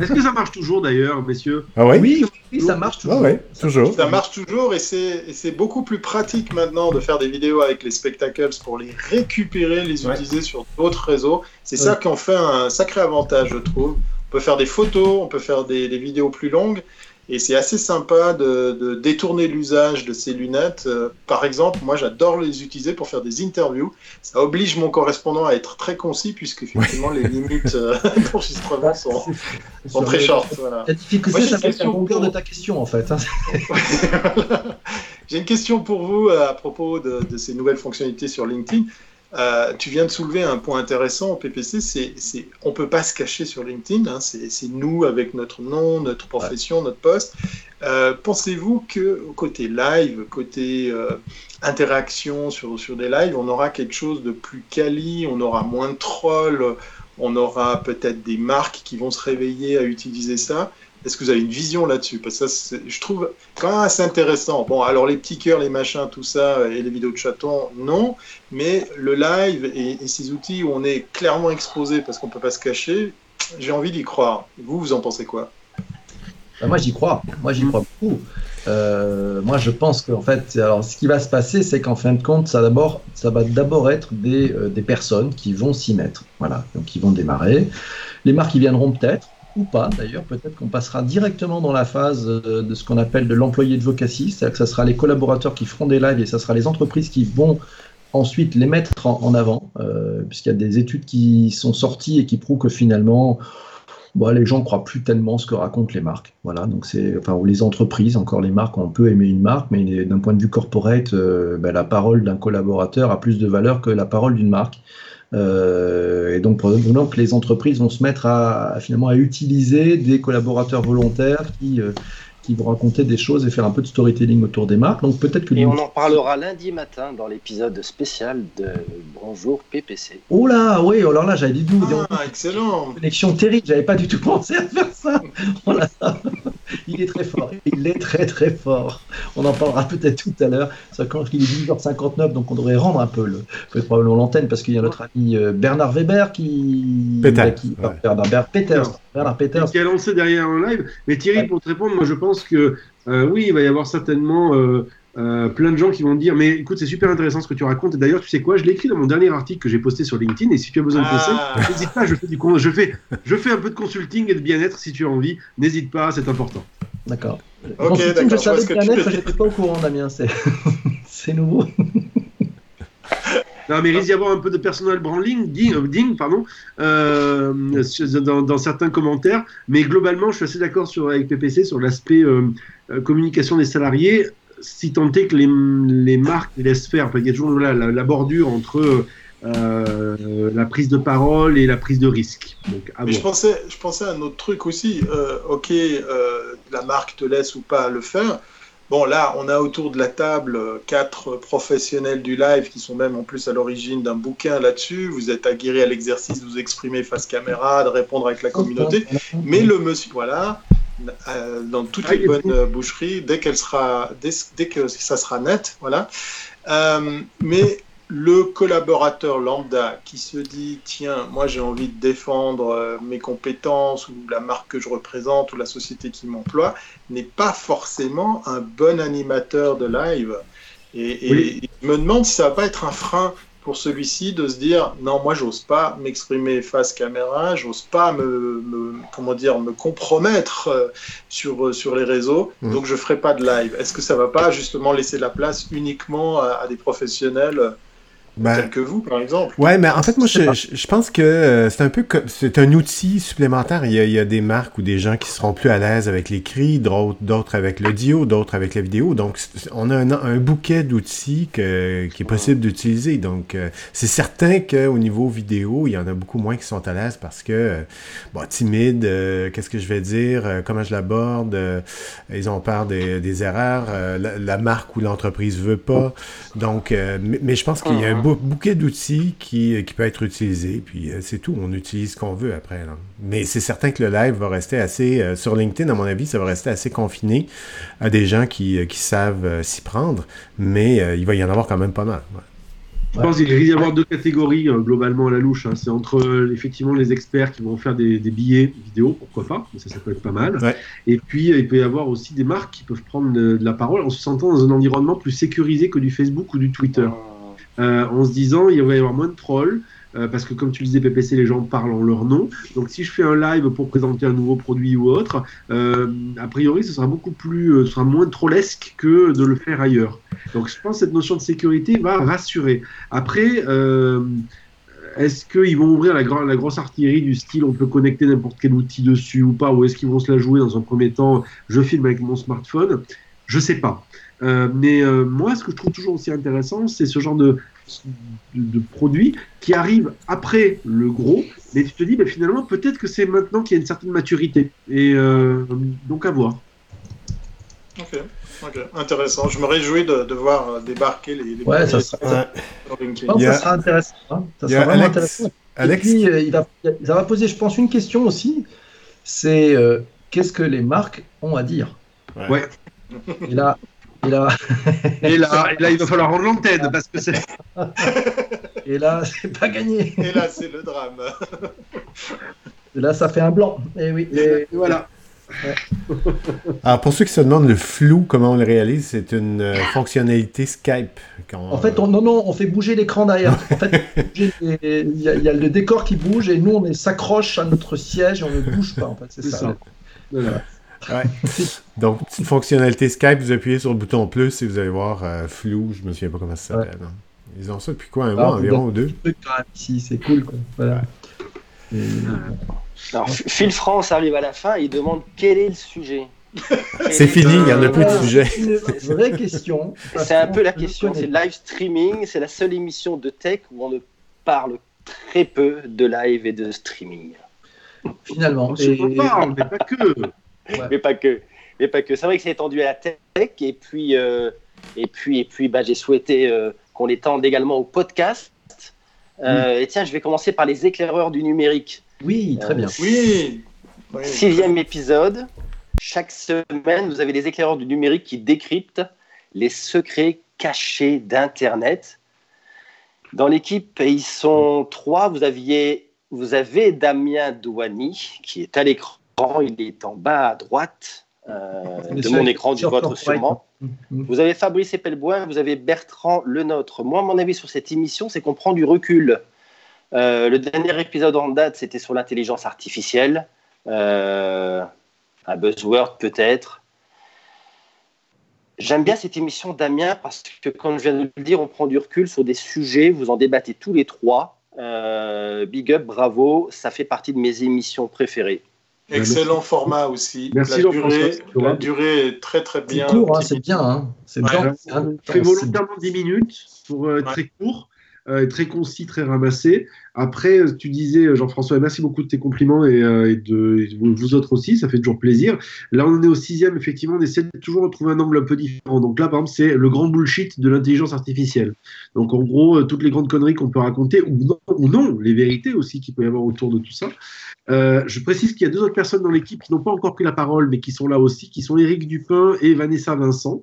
[SPEAKER 5] Est-ce que ça marche toujours d'ailleurs, messieurs
[SPEAKER 2] Ah ouais?
[SPEAKER 1] Oui, oui, ça marche
[SPEAKER 2] Ah
[SPEAKER 1] toujours.
[SPEAKER 2] ouais, toujours.
[SPEAKER 3] Ça marche toujours et c'est beaucoup plus pratique maintenant de faire des vidéos avec les spectacles pour les récupérer, les
[SPEAKER 2] Ouais.
[SPEAKER 3] utiliser sur d'autres réseaux. C'est ça qui en fait un sacré avantage, je trouve. On peut faire des photos, on peut faire des, des vidéos plus longues et c'est assez sympa de, de détourner l'usage de ces lunettes. Euh, par exemple, moi j'adore les utiliser pour faire des interviews. Ça oblige mon correspondant à être très concis puisque effectivement les limites euh, [LAUGHS] d'enregistrement sont, sont très short. Voilà.
[SPEAKER 1] La difficulté, ça
[SPEAKER 3] question
[SPEAKER 1] longueur
[SPEAKER 3] pour-
[SPEAKER 1] de ta question, en fait. hein. [LAUGHS]
[SPEAKER 3] J'ai une question pour vous euh, à propos de, de ces nouvelles fonctionnalités sur LinkedIn. Euh, tu viens de soulever un point intéressant au PPC, c'est on peut pas se cacher sur LinkedIn, hein, c'est c'est nous avec notre nom, notre profession, notre poste. Euh, Pensez-vous que côté live, côté euh, interaction sur, sur des lives, on aura quelque chose de plus quali, on aura moins de trolls, on aura peut-être des marques qui vont se réveiller à utiliser ça? Est-ce que vous avez une vision là-dessus? Parce que ça, je trouve quand même assez intéressant. Bon, alors les petits cœurs, les machins, tout ça, et les vidéos de chatons, non. Mais le live et, ces outils où on est clairement exposé parce qu'on peut pas se cacher, j'ai envie d'y croire. Vous, vous en pensez quoi?
[SPEAKER 1] Bah, moi, j'y crois. Moi, j'y crois beaucoup. Euh, moi, je pense qu'en fait, alors, ce qui va se passer, c'est qu'en fin de compte, ça, ça va d'abord être des, euh, des personnes qui vont s'y mettre. Voilà, donc ils vont démarrer. Les marques, ils viendront peut-être, ou pas d'ailleurs, peut-être qu'on passera directement dans la phase euh, de ce qu'on appelle de l'employé de vocacy, c'est-à-dire que ça sera les collaborateurs qui feront des lives et ça sera les entreprises qui vont ensuite les mettre en, avant, euh, puisqu'il y a des études qui sont sorties et qui prouvent que finalement, bon, les gens ne croient plus tellement ce que racontent les marques. Voilà, donc c'est, enfin, ou les entreprises, encore les marques, on peut aimer une marque, mais d'un point de vue corporate, euh, ben, la parole d'un collaborateur a plus de valeur que la parole d'une marque. Euh, et donc, probablement que les entreprises vont se mettre à, à, finalement à utiliser des collaborateurs volontaires qui, euh, qui vont raconter des choses et faire un peu de storytelling autour des marques. Donc peut-être que
[SPEAKER 4] et on en parlera lundi matin dans l'épisode spécial de Bonjour PPC.
[SPEAKER 1] Oh là, oui, alors là j'avais dit d'où
[SPEAKER 3] Ah, excellent.
[SPEAKER 1] Connexion terrible, j'avais pas du tout pensé à faire ça. Oh là là. Il est très fort, il est très très fort. On en parlera peut-être tout à l'heure. Ça quand il est 10h59, donc on devrait rendre un peu le, peut-être probablement l'antenne parce qu'il y a notre ami euh, Bernard Weber qui, qui
[SPEAKER 2] ouais.
[SPEAKER 1] Bernard, Bernard Peters, Bernard Peters.
[SPEAKER 5] qui a lancé derrière un live. Mais Thierry,
[SPEAKER 1] Ouais.
[SPEAKER 5] pour te répondre, moi je pense que euh, oui, il va y avoir certainement euh, euh, plein de gens qui vont dire Mais écoute, c'est super intéressant ce que tu racontes. Et d'ailleurs, tu sais quoi Je l'ai écrit dans mon dernier article que j'ai posté sur LinkedIn. Et si tu as besoin de
[SPEAKER 3] Ah.
[SPEAKER 5] conseils, n'hésite pas. Je fais, du, con- je, fais, je fais un peu de consulting et de bien-être si tu as envie. N'hésite pas, c'est important.
[SPEAKER 1] D'accord.
[SPEAKER 3] Ok,
[SPEAKER 1] Consulting, je savais
[SPEAKER 3] ce que
[SPEAKER 1] bien
[SPEAKER 3] tu
[SPEAKER 1] être,
[SPEAKER 3] veux dire.
[SPEAKER 1] j'étais pas au courant, Damien. C'est [LAUGHS] c'est nouveau.
[SPEAKER 5] Non, mais il risque d'y avoir un peu de personal branding, ding, ding, pardon, euh, dans, dans certains commentaires. Mais globalement, je suis assez d'accord sur- avec PPC sur l'aspect euh, communication des salariés. Si tant est que les, les marques les laissent faire. Il y a toujours la, la, la bordure entre euh, la prise de parole et la prise de risque. Donc, à
[SPEAKER 3] Mais je pensais, je pensais à un autre truc aussi. Euh, ok, euh, la marque te laisse ou pas le faire. Bon, là, on a autour de la table quatre professionnels du live qui sont même en plus à l'origine d'un bouquin là-dessus. Vous êtes aguerris à l'exercice de vous exprimer face caméra, de répondre avec la communauté. [LAUGHS] Mais le monsieur, voilà, euh, dans toutes
[SPEAKER 5] Ah,
[SPEAKER 3] les bonnes boucheries, dès qu'elle sera, dès, dès que ça sera net, voilà. Euh, mais le collaborateur lambda qui se dit tiens, moi j'ai envie de défendre euh, mes compétences ou la marque que je représente ou la société qui m'emploie n'est pas forcément un bon animateur de live. Et, et
[SPEAKER 5] Oui.
[SPEAKER 3] je me demande si ça va pas être un frein pour celui-ci de se dire non moi j'ose pas m'exprimer face caméra j'ose pas me, me- comment dire me compromettre euh, sur euh, sur les réseaux
[SPEAKER 2] Mm.
[SPEAKER 3] donc je ferai pas de live est-ce que ça va pas justement laisser la place uniquement à, à des professionnels euh,
[SPEAKER 2] Ben,
[SPEAKER 3] tels que vous par exemple
[SPEAKER 2] Ouais, mais en fait, moi,
[SPEAKER 1] Je
[SPEAKER 2] je, je- pense que euh, c'est un peu comme c'est un outil supplémentaire. Il y, a, il y a des marques ou des gens qui seront plus à l'aise avec l'écrit, d'autres d'autres avec l'audio, d'autres avec la vidéo. Donc, on a un, un bouquet d'outils que- qui est possible d'utiliser. Donc, euh, c'est certain qu'au niveau vidéo, il y en a beaucoup moins qui sont à l'aise parce que, euh, bon, timide, euh, qu'est-ce que je vais dire, euh, comment je l'aborde, euh, ils ont peur des, des erreurs, euh, la, la marque ou l'entreprise veut pas. Donc, euh, mais, mais je pense qu'il y a un bou- bouquet d'outils qui, qui peut être utilisé, puis euh, c'est tout. On utilise ce qu'on veut après. là. Mais c'est certain que le live va rester assez, euh, sur LinkedIn, à mon avis, ça va rester assez confiné à des gens qui, euh, qui savent euh, s'y prendre, mais euh, il va y en avoir quand même pas mal. ouais.
[SPEAKER 5] Je pense qu'il risque d'y avoir deux catégories euh, globalement à la louche. hein. C'est entre euh, effectivement les experts qui vont faire des, des billets vidéo, pourquoi pas, mais ça, ça peut être pas mal.
[SPEAKER 2] Ouais.
[SPEAKER 5] Et puis euh, il peut y avoir aussi des marques qui peuvent prendre de, de la parole en se sentant dans un environnement plus sécurisé que du Facebook ou du Twitter. Euh, en se disant il va y avoir moins de trolls. euh, parce que comme tu disais PPC, les gens parlent en leur nom. Donc si je fais un live pour présenter un nouveau produit ou autre, euh, a priori ce sera beaucoup plus, euh, ce sera moins trollesque que de le faire ailleurs. Donc je pense que cette notion de sécurité va rassurer. Après, euh, est-ce qu'ils vont ouvrir la, la grosse artillerie du style on peut connecter n'importe quel outil dessus ou pas Ou est-ce qu'ils vont se la jouer dans un premier temps Je filme avec mon smartphone? Je sais pas. Euh, mais euh, moi, ce que je trouve toujours aussi intéressant, c'est ce genre de, de, de produit qui arrive après le gros, mais tu te dis, bah, finalement, peut-être que c'est maintenant qu'il y a une certaine maturité. Et euh, donc à voir.
[SPEAKER 3] ok ok intéressant je me réjouis de, de voir débarquer les, les
[SPEAKER 1] Ouais, ça sera- ça intéressant. hein. Ça sera
[SPEAKER 2] a
[SPEAKER 1] vraiment
[SPEAKER 2] Alex-
[SPEAKER 1] intéressant.
[SPEAKER 2] Alex,
[SPEAKER 1] Et puis, euh, il, va, ça va poser, je pense, une question aussi. C'est euh, qu'est-ce que les marques ont à dire?
[SPEAKER 5] Ouais.
[SPEAKER 1] Et là, et là, [LAUGHS]
[SPEAKER 5] Et là, et là il va falloir rendre l'antenne parce que c'est. [LAUGHS]
[SPEAKER 1] et là, c'est pas gagné.
[SPEAKER 3] et là c'est le drame
[SPEAKER 1] Et là, ça fait un blanc. Et oui.
[SPEAKER 5] Et
[SPEAKER 1] et-
[SPEAKER 5] voilà.
[SPEAKER 2] Alors, pour ceux qui se demandent le flou, comment on le réalise, c'est une euh, fonctionnalité Skype. Quand,
[SPEAKER 1] En fait, on, non, non, on fait bouger l'écran derrière. En fait, il y, a- il y a le décor qui bouge et nous, on s'accroche à notre siège et on ne bouge pas. En fait, c'est
[SPEAKER 5] C'est
[SPEAKER 1] ça.
[SPEAKER 5] ça. Voilà.
[SPEAKER 2] Ouais. [LAUGHS] Donc, petite fonctionnalité Skype, vous appuyez sur le bouton plus et vous allez voir euh, flou, je me souviens pas comment ça s'appelle. hein. Ils ont ça depuis quoi, un
[SPEAKER 1] Ah,
[SPEAKER 2] mois environ ou deux?
[SPEAKER 1] C'est cool. Quoi. Voilà. Et-
[SPEAKER 4] Alors, Phil France arrive à la fin et il demande quel est le sujet. [LAUGHS]
[SPEAKER 2] C'est fini, il y en a plus de sujet.
[SPEAKER 1] C'est une vraie [LAUGHS] question.
[SPEAKER 4] C'est un peu la question. C'est live streaming. C'est la seule émission de tech où on ne parle très peu de live et de streaming.
[SPEAKER 1] Finalement.
[SPEAKER 5] On se parle, mais pas que.
[SPEAKER 4] Mais pas que. Mais pas que. C'est vrai que c'est étendu à la tech. Et puis, euh, et puis, et puis bah, j'ai souhaité euh, qu'on l'étende également au podcast. Euh, Et tiens, je vais commencer par les éclaireurs du numérique.
[SPEAKER 1] Oui, très bien.
[SPEAKER 3] oui, oui.
[SPEAKER 4] Sixième épisode. Chaque semaine, vous avez les éclaireurs du numérique qui décryptent les secrets cachés d'Internet. Dans l'équipe, ils sont trois. Vous, aviez, vous avez Damien Douani qui est à l'écran. Il est en bas à droite euh, de mon écran, du vôtre sûrement.
[SPEAKER 1] Mhm.
[SPEAKER 4] Vous avez Fabrice Epelboin, vous avez Bertrand Lenôtre. Moi, mon avis sur cette émission, c'est qu'on prend du recul. Euh, le dernier épisode en date, c'était sur l'intelligence artificielle. Euh, un buzzword peut-être. J'aime bien cette émission, Damien, parce que, comme je viens de le dire, on prend du recul sur des sujets, vous en débattez tous les trois. Euh, big up, bravo, ça fait partie de mes émissions préférées.
[SPEAKER 3] Excellent format aussi.
[SPEAKER 5] Merci,
[SPEAKER 3] la, durée,
[SPEAKER 5] c'est
[SPEAKER 3] la durée est très très
[SPEAKER 1] C'est
[SPEAKER 3] bien.
[SPEAKER 1] court, hein, c'est bien. Hein. C'est
[SPEAKER 3] Ouais,
[SPEAKER 1] bien.
[SPEAKER 5] on fait
[SPEAKER 1] c'est-
[SPEAKER 5] volontairement 10 minutes pour euh, être très court, euh, très concis, très ramassé. Après, euh, tu disais, euh, Jean-François, merci beaucoup de tes compliments et, euh, de, vous- autres aussi, ça fait toujours plaisir. Là, on est au sixième, effectivement, on essaie de toujours retrouver un angle un peu différent. Donc là, par exemple, c'est le grand bullshit de l'intelligence artificielle. Donc en gros, euh, toutes les grandes conneries qu'on peut raconter, ou non, les vérités aussi qu'il peut y avoir autour de tout ça. Euh, je précise qu'il y a deux autres personnes dans l'équipe qui n'ont pas encore pris la parole, mais qui sont là aussi, qui sont Éric Dupin et Vanessa Vincent euh,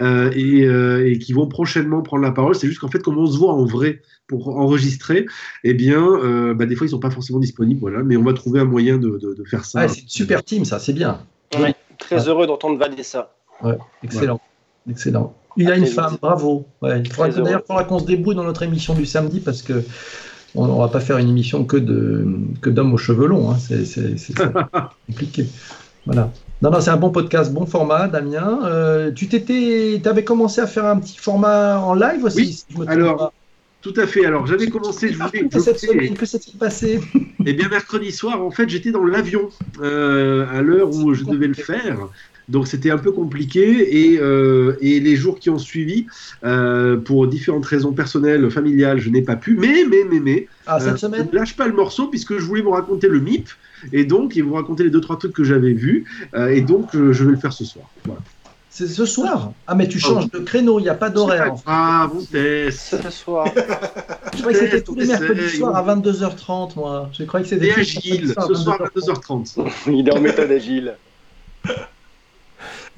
[SPEAKER 5] et, euh, et qui vont prochainement prendre la parole. C'est juste qu'en fait, comme on se voit en vrai pour enregistrer, eh bien, euh, bah, des fois, ils sont pas forcément disponibles, voilà. Mais on va trouver un moyen de, de- de faire ça.
[SPEAKER 1] Ouais, c'est une super team, ça, c'est bien.
[SPEAKER 4] Ouais, très heureux d'entendre Vanessa.
[SPEAKER 1] Ouais, excellent. Excellent. Il a
[SPEAKER 4] Ah,
[SPEAKER 1] une femme, bravo. Ouais, il faudra D'ailleurs,
[SPEAKER 4] heureux.
[SPEAKER 1] il faudra qu'on se débrouille dans notre émission du samedi parce que on ne va pas faire une émission que de que d'hommes aux cheveux longs. hein. C'est [LAUGHS] compliqué. Voilà. Non, non, c'est un bon podcast, bon format, Damien. Euh, tu t'étais, avais commencé à faire un petit format en live aussi.
[SPEAKER 5] Oui,
[SPEAKER 1] si je me trompe
[SPEAKER 5] alors,
[SPEAKER 1] pas.
[SPEAKER 5] Tout à fait. Alors, j'avais commencé, je voulais.
[SPEAKER 1] Que cette
[SPEAKER 5] je-
[SPEAKER 1] semaine, que s'est-il passé?
[SPEAKER 5] Eh bien, mercredi soir, en fait, j'étais dans l'avion euh, à l'heure où je devais le faire. Donc, c'était un peu compliqué. Et, euh, et les jours qui ont suivi, euh, pour différentes raisons personnelles, familiales, je n'ai pas pu. Mais, mais, mais, mais,
[SPEAKER 1] Ah,
[SPEAKER 5] euh,
[SPEAKER 1] cette semaine
[SPEAKER 5] ne lâche pas le morceau puisque je voulais vous raconter le MIP. Et donc, et vous raconter les deux, trois trucs que j'avais vus. Euh, et donc, euh, je vais le faire ce soir. Voilà.
[SPEAKER 1] C'est ce soir? Ah, mais tu changes de créneau, il n'y a pas d'horaire.
[SPEAKER 5] Ah, bon test.
[SPEAKER 4] Ce soir.
[SPEAKER 1] Je croyais que c'était tous les mercredis soirs à
[SPEAKER 5] on-
[SPEAKER 1] 22h30, moi. Je croyais que c'était
[SPEAKER 5] Et agile, ce soir à
[SPEAKER 1] 22h30.
[SPEAKER 5] 22h30. [LAUGHS]
[SPEAKER 4] Il est en méthode agile.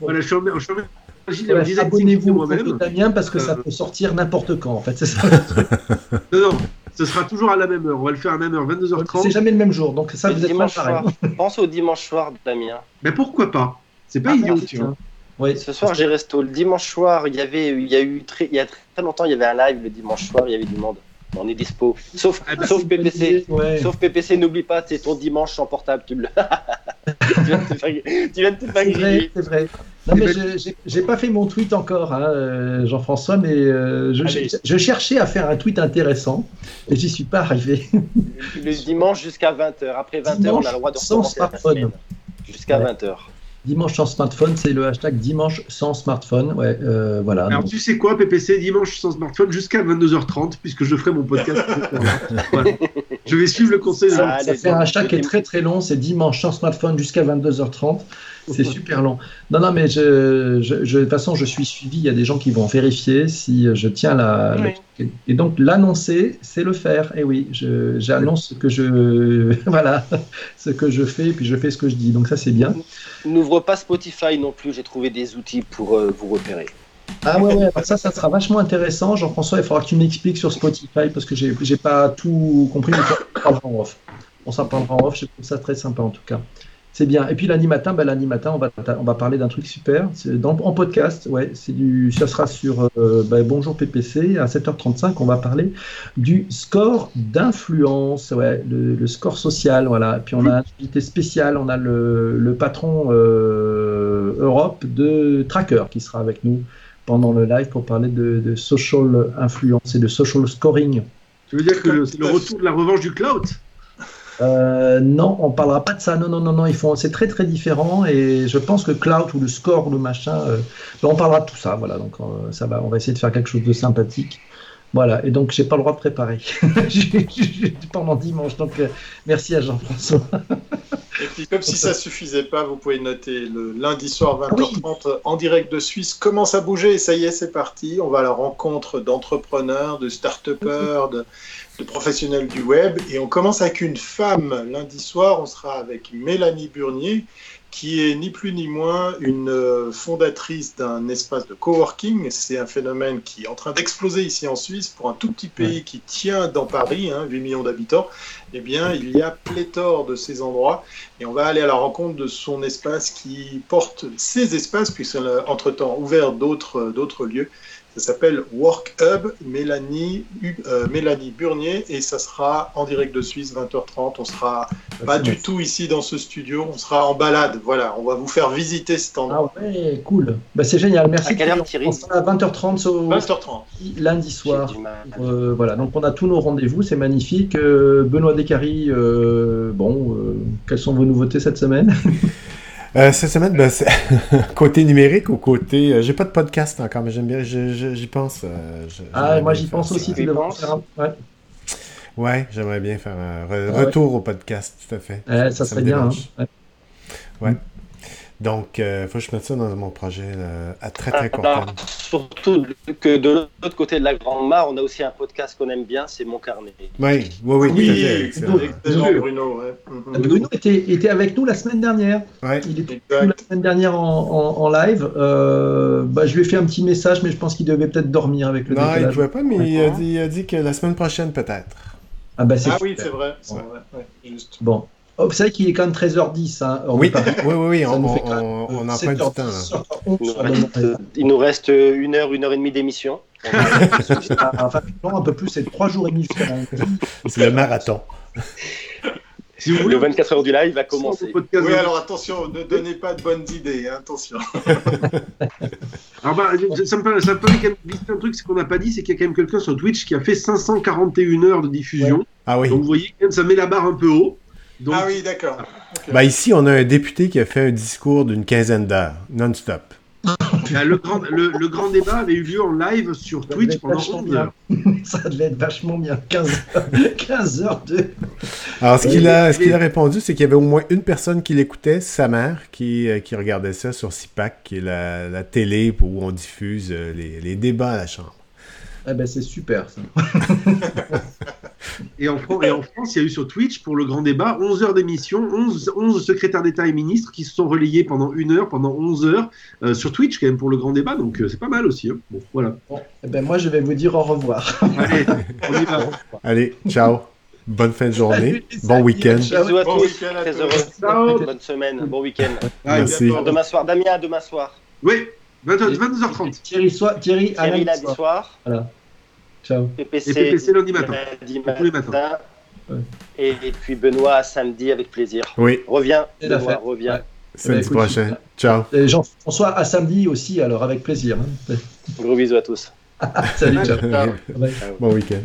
[SPEAKER 5] Voilà, je suis en, je suis en agile,
[SPEAKER 1] Voilà, Abonnez-vous au. Damien parce que ça
[SPEAKER 5] Euh,
[SPEAKER 1] peut sortir n'importe quand, en fait. C'est ça. [LAUGHS]
[SPEAKER 5] Non, non, ce sera toujours à la même heure. On va le faire à la même heure,
[SPEAKER 1] C'est
[SPEAKER 5] 22h30.
[SPEAKER 1] jamais le même jour, donc ça,
[SPEAKER 4] Le
[SPEAKER 1] vous êtes
[SPEAKER 4] dimanche soir. Pense au dimanche soir, Damien.
[SPEAKER 5] Mais pourquoi pas? C'est pas
[SPEAKER 1] Ah,
[SPEAKER 5] idiot, tu vois.
[SPEAKER 1] hein. Oui.
[SPEAKER 4] Ce soir, j'ai resto. Le dimanche soir, il y avait, il y a eu très, il y a très longtemps, il y avait un live le dimanche soir, il y avait du monde. On est dispo. Sauf,
[SPEAKER 5] Ah bah,
[SPEAKER 4] sauf PPC.
[SPEAKER 1] Ouais.
[SPEAKER 4] Sauf PPC, n'oublie pas, c'est ton dimanche sans portable. Tu, me le- [LAUGHS] tu viens de te faire, tu viens de te faire
[SPEAKER 1] C'est vrai,
[SPEAKER 4] griller.
[SPEAKER 1] c'est vrai. Non, mais je- j'ai- pas fait mon tweet encore, hein, euh, Jean-François, mais euh, je,
[SPEAKER 3] Allez.
[SPEAKER 1] je- je cherchais à faire un tweet intéressant et j'y suis pas arrivé.
[SPEAKER 4] Le dimanche jusqu'à 20h. Après 20h, on a le droit de
[SPEAKER 1] sans smartphone.
[SPEAKER 4] Jusqu'à
[SPEAKER 1] Ouais.
[SPEAKER 4] 20h.
[SPEAKER 1] Dimanche sans smartphone, c'est le hashtag dimanche sans smartphone. Ouais, euh, voilà.
[SPEAKER 5] Alors,
[SPEAKER 1] Donc,
[SPEAKER 5] tu sais quoi, PPC, dimanche sans smartphone jusqu'à 22h30, puisque je ferai mon podcast. [LAUGHS] Voilà. Je vais suivre le conseil de
[SPEAKER 4] allez,
[SPEAKER 1] ça fait un hashtag qui est très très long, c'est dimanche sans smartphone jusqu'à 22h30. C'est super long. Non, non, mais je, je- je- de toute façon, je suis suivi. Il y a des gens qui vont vérifier si je tiens la.
[SPEAKER 4] Oui.
[SPEAKER 1] le- Et donc, l'annoncer, c'est le faire. Et oui, je- j'annonce ce que je. [LAUGHS] voilà, ce que je fais, puis je fais ce que je dis. Donc, ça, c'est bien.
[SPEAKER 4] N'ouvre pas Spotify non plus, j'ai trouvé des outils pour euh, vous repérer.
[SPEAKER 1] Ah ouais, ouais, alors ça, ça sera vachement intéressant. Jean-François, il faudra que tu m'expliques sur Spotify parce que j'ai j'ai pas tout compris. mais on s'en parlera en off. On s'en parlera en off. Je trouve ça très sympa en tout cas. C'est bien. Et puis lundi matin, bah, lundi matin, on va, on va parler d'un truc super. C'est dans- en podcast, ouais. C'est du, ça sera sur euh, bah, Bonjour PPC à 7h35. On va parler du score d'influence, ouais, le, le score social, voilà. Et puis on a un invité spécial. On a le, le patron euh, Europe de Tracker qui sera avec nous pendant le live pour parler de, de social influence et de social scoring.
[SPEAKER 5] Tu veux dire que c'est le retour de la revanche du cloud
[SPEAKER 1] Euh, non, on parlera pas de ça. Non, non, non, non. Ils font, c'est très, très différent. Et je pense que cloud ou le score ou le machin, euh, ben, on parlera de tout ça. Voilà. Donc euh, ça va. On va essayer de faire quelque chose de sympathique. Voilà. Et donc j'ai pas le droit de préparer [LAUGHS] pendant dimanche. Donc merci à Jean-François.
[SPEAKER 3] Et puis, comme si ça suffisait pas, vous pouvez noter le lundi soir
[SPEAKER 1] Ah oui.
[SPEAKER 3] 20h30 en direct de Suisse commence à bouger. Et ça y est, c'est parti. On va à la rencontre d'entrepreneurs, de start-upers, de, de professionnels du web. Et on commence avec une femme. Lundi soir, on sera avec Mélanie Burnier, qui est ni plus ni moins une euh, fondatrice d'un espace de coworking. C'est un phénomène qui est en train d'exploser ici en Suisse pour un tout petit pays qui tient dans Paris, hein, 8 millions d'habitants. Eh bien, il y a pléthore de ces endroits et on va aller à la rencontre de son espace qui porte ces espaces, puisqu'elle a entre-temps ouvert d'autres d'autres lieux. Ça s'appelle Work Hub, Mélanie, euh, Mélanie Burnier, et ça sera en direct de Suisse, 20h30. On sera pas du tout ici dans ce studio, on sera en balade. Voilà, on va vous faire visiter cet endroit.
[SPEAKER 1] Ah ouais, cool. Bah, c'est génial, merci.
[SPEAKER 4] À quelle heure, Thierry
[SPEAKER 1] On sera à 20h30 au
[SPEAKER 3] 20h30.
[SPEAKER 1] lundi soir. Euh, voilà, donc on a tous nos rendez-vous, c'est magnifique. Euh, Benoît Descaries, euh, bon, euh, quelles sont vos nouveautés cette semaine? [LAUGHS]
[SPEAKER 2] Euh, cette semaine, ben, [LAUGHS] côté numérique ou côté. euh, J'ai pas de podcast encore, mais j'aime bien. J'y pense. euh,
[SPEAKER 1] Ah, moi j'y pense aussi,
[SPEAKER 4] Tu penses
[SPEAKER 1] faire. Ouais.
[SPEAKER 2] Ouais, j'aimerais bien faire un re-
[SPEAKER 1] Ah ouais.
[SPEAKER 2] retour au podcast, tout à fait.
[SPEAKER 1] Ouais, ça serait bien. hein.
[SPEAKER 2] dérange.
[SPEAKER 1] Ouais.
[SPEAKER 2] Donc, il faut que je mette ça dans mon projet à très très court
[SPEAKER 4] Alors,
[SPEAKER 2] terme.
[SPEAKER 4] surtout que de l'autre côté de la Grande Mare, on a aussi un podcast qu'on aime bien, c'est Mon Carnet.
[SPEAKER 2] Oui, oui, oui,
[SPEAKER 3] Bruno. Ouais. Mhm.
[SPEAKER 1] Bruno était, était avec nous la semaine dernière.
[SPEAKER 2] Ouais.
[SPEAKER 1] Il était avec nous la semaine dernière en, en- en live. Euh, bah, je lui ai fait un petit message, mais je pense qu'il devait peut-être dormir avec le
[SPEAKER 2] Non, il ne pouvait pas, mais il a, dit, il a dit que la semaine prochaine, peut-être.
[SPEAKER 1] Ah, bah, c'est
[SPEAKER 3] Ah oui, c'est vrai. c'est
[SPEAKER 2] Ouais.
[SPEAKER 3] vrai, ouais, juste.
[SPEAKER 1] Bon. Oh, vous savez qu'il est quand même 13h10. Hein, de
[SPEAKER 2] Oui, oui, oui, on, on, on, on emprunte du
[SPEAKER 1] 7h10,
[SPEAKER 2] temps. Là.
[SPEAKER 1] 11h11
[SPEAKER 4] Il nous reste,
[SPEAKER 1] bonne-
[SPEAKER 4] il nous reste une heure, une heure et demie d'émission.
[SPEAKER 1] Ah, Enfin, non, un peu plus, c'est 3 jours et demi.
[SPEAKER 2] C'est le marathon.
[SPEAKER 5] Si vous
[SPEAKER 4] Le
[SPEAKER 5] voulez,
[SPEAKER 4] 24 heures du live va commencer.
[SPEAKER 3] Oui, alors attention, ne donnez pas de bonnes idées, hein, attention. [LAUGHS]
[SPEAKER 5] Alors, bah, ça me paraît, ça me paraît quand même glisser un truc, c'est qu'on n'a pas dit, c'est qu'il y a quand même quelqu'un sur Twitch qui a fait 541 heures de diffusion.
[SPEAKER 2] Ah oui.
[SPEAKER 5] Donc, vous voyez, quand même, ça met la barre un peu haut. Donc,
[SPEAKER 3] Ah oui, d'accord.
[SPEAKER 2] Ben, ici, on a un député qui a fait un discours d'une quinzaine d'heures, non-stop. [LAUGHS]
[SPEAKER 5] bah, le, grand, le, le grand débat avait eu lieu en live sur
[SPEAKER 1] Ça
[SPEAKER 5] Twitch pendant
[SPEAKER 1] vachement
[SPEAKER 5] 11
[SPEAKER 1] bien.
[SPEAKER 5] heures. [LAUGHS]
[SPEAKER 1] Ça devait être vachement bien. 15 heures, [LAUGHS] 15 heures de.
[SPEAKER 2] Alors, ce qu'il a, ce qu'il a répondu, c'est qu'il y avait au moins une personne qui l'écoutait, sa mère, qui, euh, qui regardait ça sur CIPAC, qui est la, la télé où on diffuse euh, les, les débats à la Chambre.
[SPEAKER 1] Eh ben, c'est super ça.
[SPEAKER 5] Et en, Fran- et en France, il y a eu sur Twitch, pour le grand débat, 11 heures d'émission, 11, 11 secrétaires d'État et ministres qui se sont relayés pendant une heure, pendant 11 heures, euh, sur Twitch, quand même, pour le grand débat. Donc, euh, c'est pas mal aussi. hein. Bon, voilà.
[SPEAKER 1] Bon, eh ben, moi, je vais vous dire au revoir.
[SPEAKER 5] Allez, on y va. [LAUGHS]
[SPEAKER 2] Allez, ciao. Bonne fin de journée. Bon week-end.
[SPEAKER 4] Bisous à
[SPEAKER 3] Bon
[SPEAKER 4] tous,
[SPEAKER 3] week-end à
[SPEAKER 4] très
[SPEAKER 3] tous.
[SPEAKER 4] heureux.
[SPEAKER 5] Ciao.
[SPEAKER 4] Bonne semaine, bon week-end.
[SPEAKER 5] Ah,
[SPEAKER 2] Merci.
[SPEAKER 5] bientôt.
[SPEAKER 4] Demain soir, Damien, à demain soir.
[SPEAKER 5] Oui, 20 22h30.
[SPEAKER 1] Thierry, soit, Thierry, à
[SPEAKER 4] Thierry
[SPEAKER 1] lundi
[SPEAKER 4] lundi soir.
[SPEAKER 1] Voilà. Ciao.
[SPEAKER 4] PPC,
[SPEAKER 5] Et PPC lundi matin.
[SPEAKER 4] lundi
[SPEAKER 5] Tous les matins.
[SPEAKER 1] Ouais.
[SPEAKER 4] Et, et puis Benoît samedi avec plaisir.
[SPEAKER 2] Oui,
[SPEAKER 4] Reviens,
[SPEAKER 1] C'est la
[SPEAKER 4] Benoît, reviens.
[SPEAKER 1] Ouais.
[SPEAKER 2] samedi prochain. Ciao.
[SPEAKER 1] Et Jean-François à samedi aussi, alors avec plaisir. hein.
[SPEAKER 4] Gros bisous à tous. [LAUGHS]
[SPEAKER 1] Salut, ciao.
[SPEAKER 4] Ciao. [LAUGHS]
[SPEAKER 2] Bon week-end.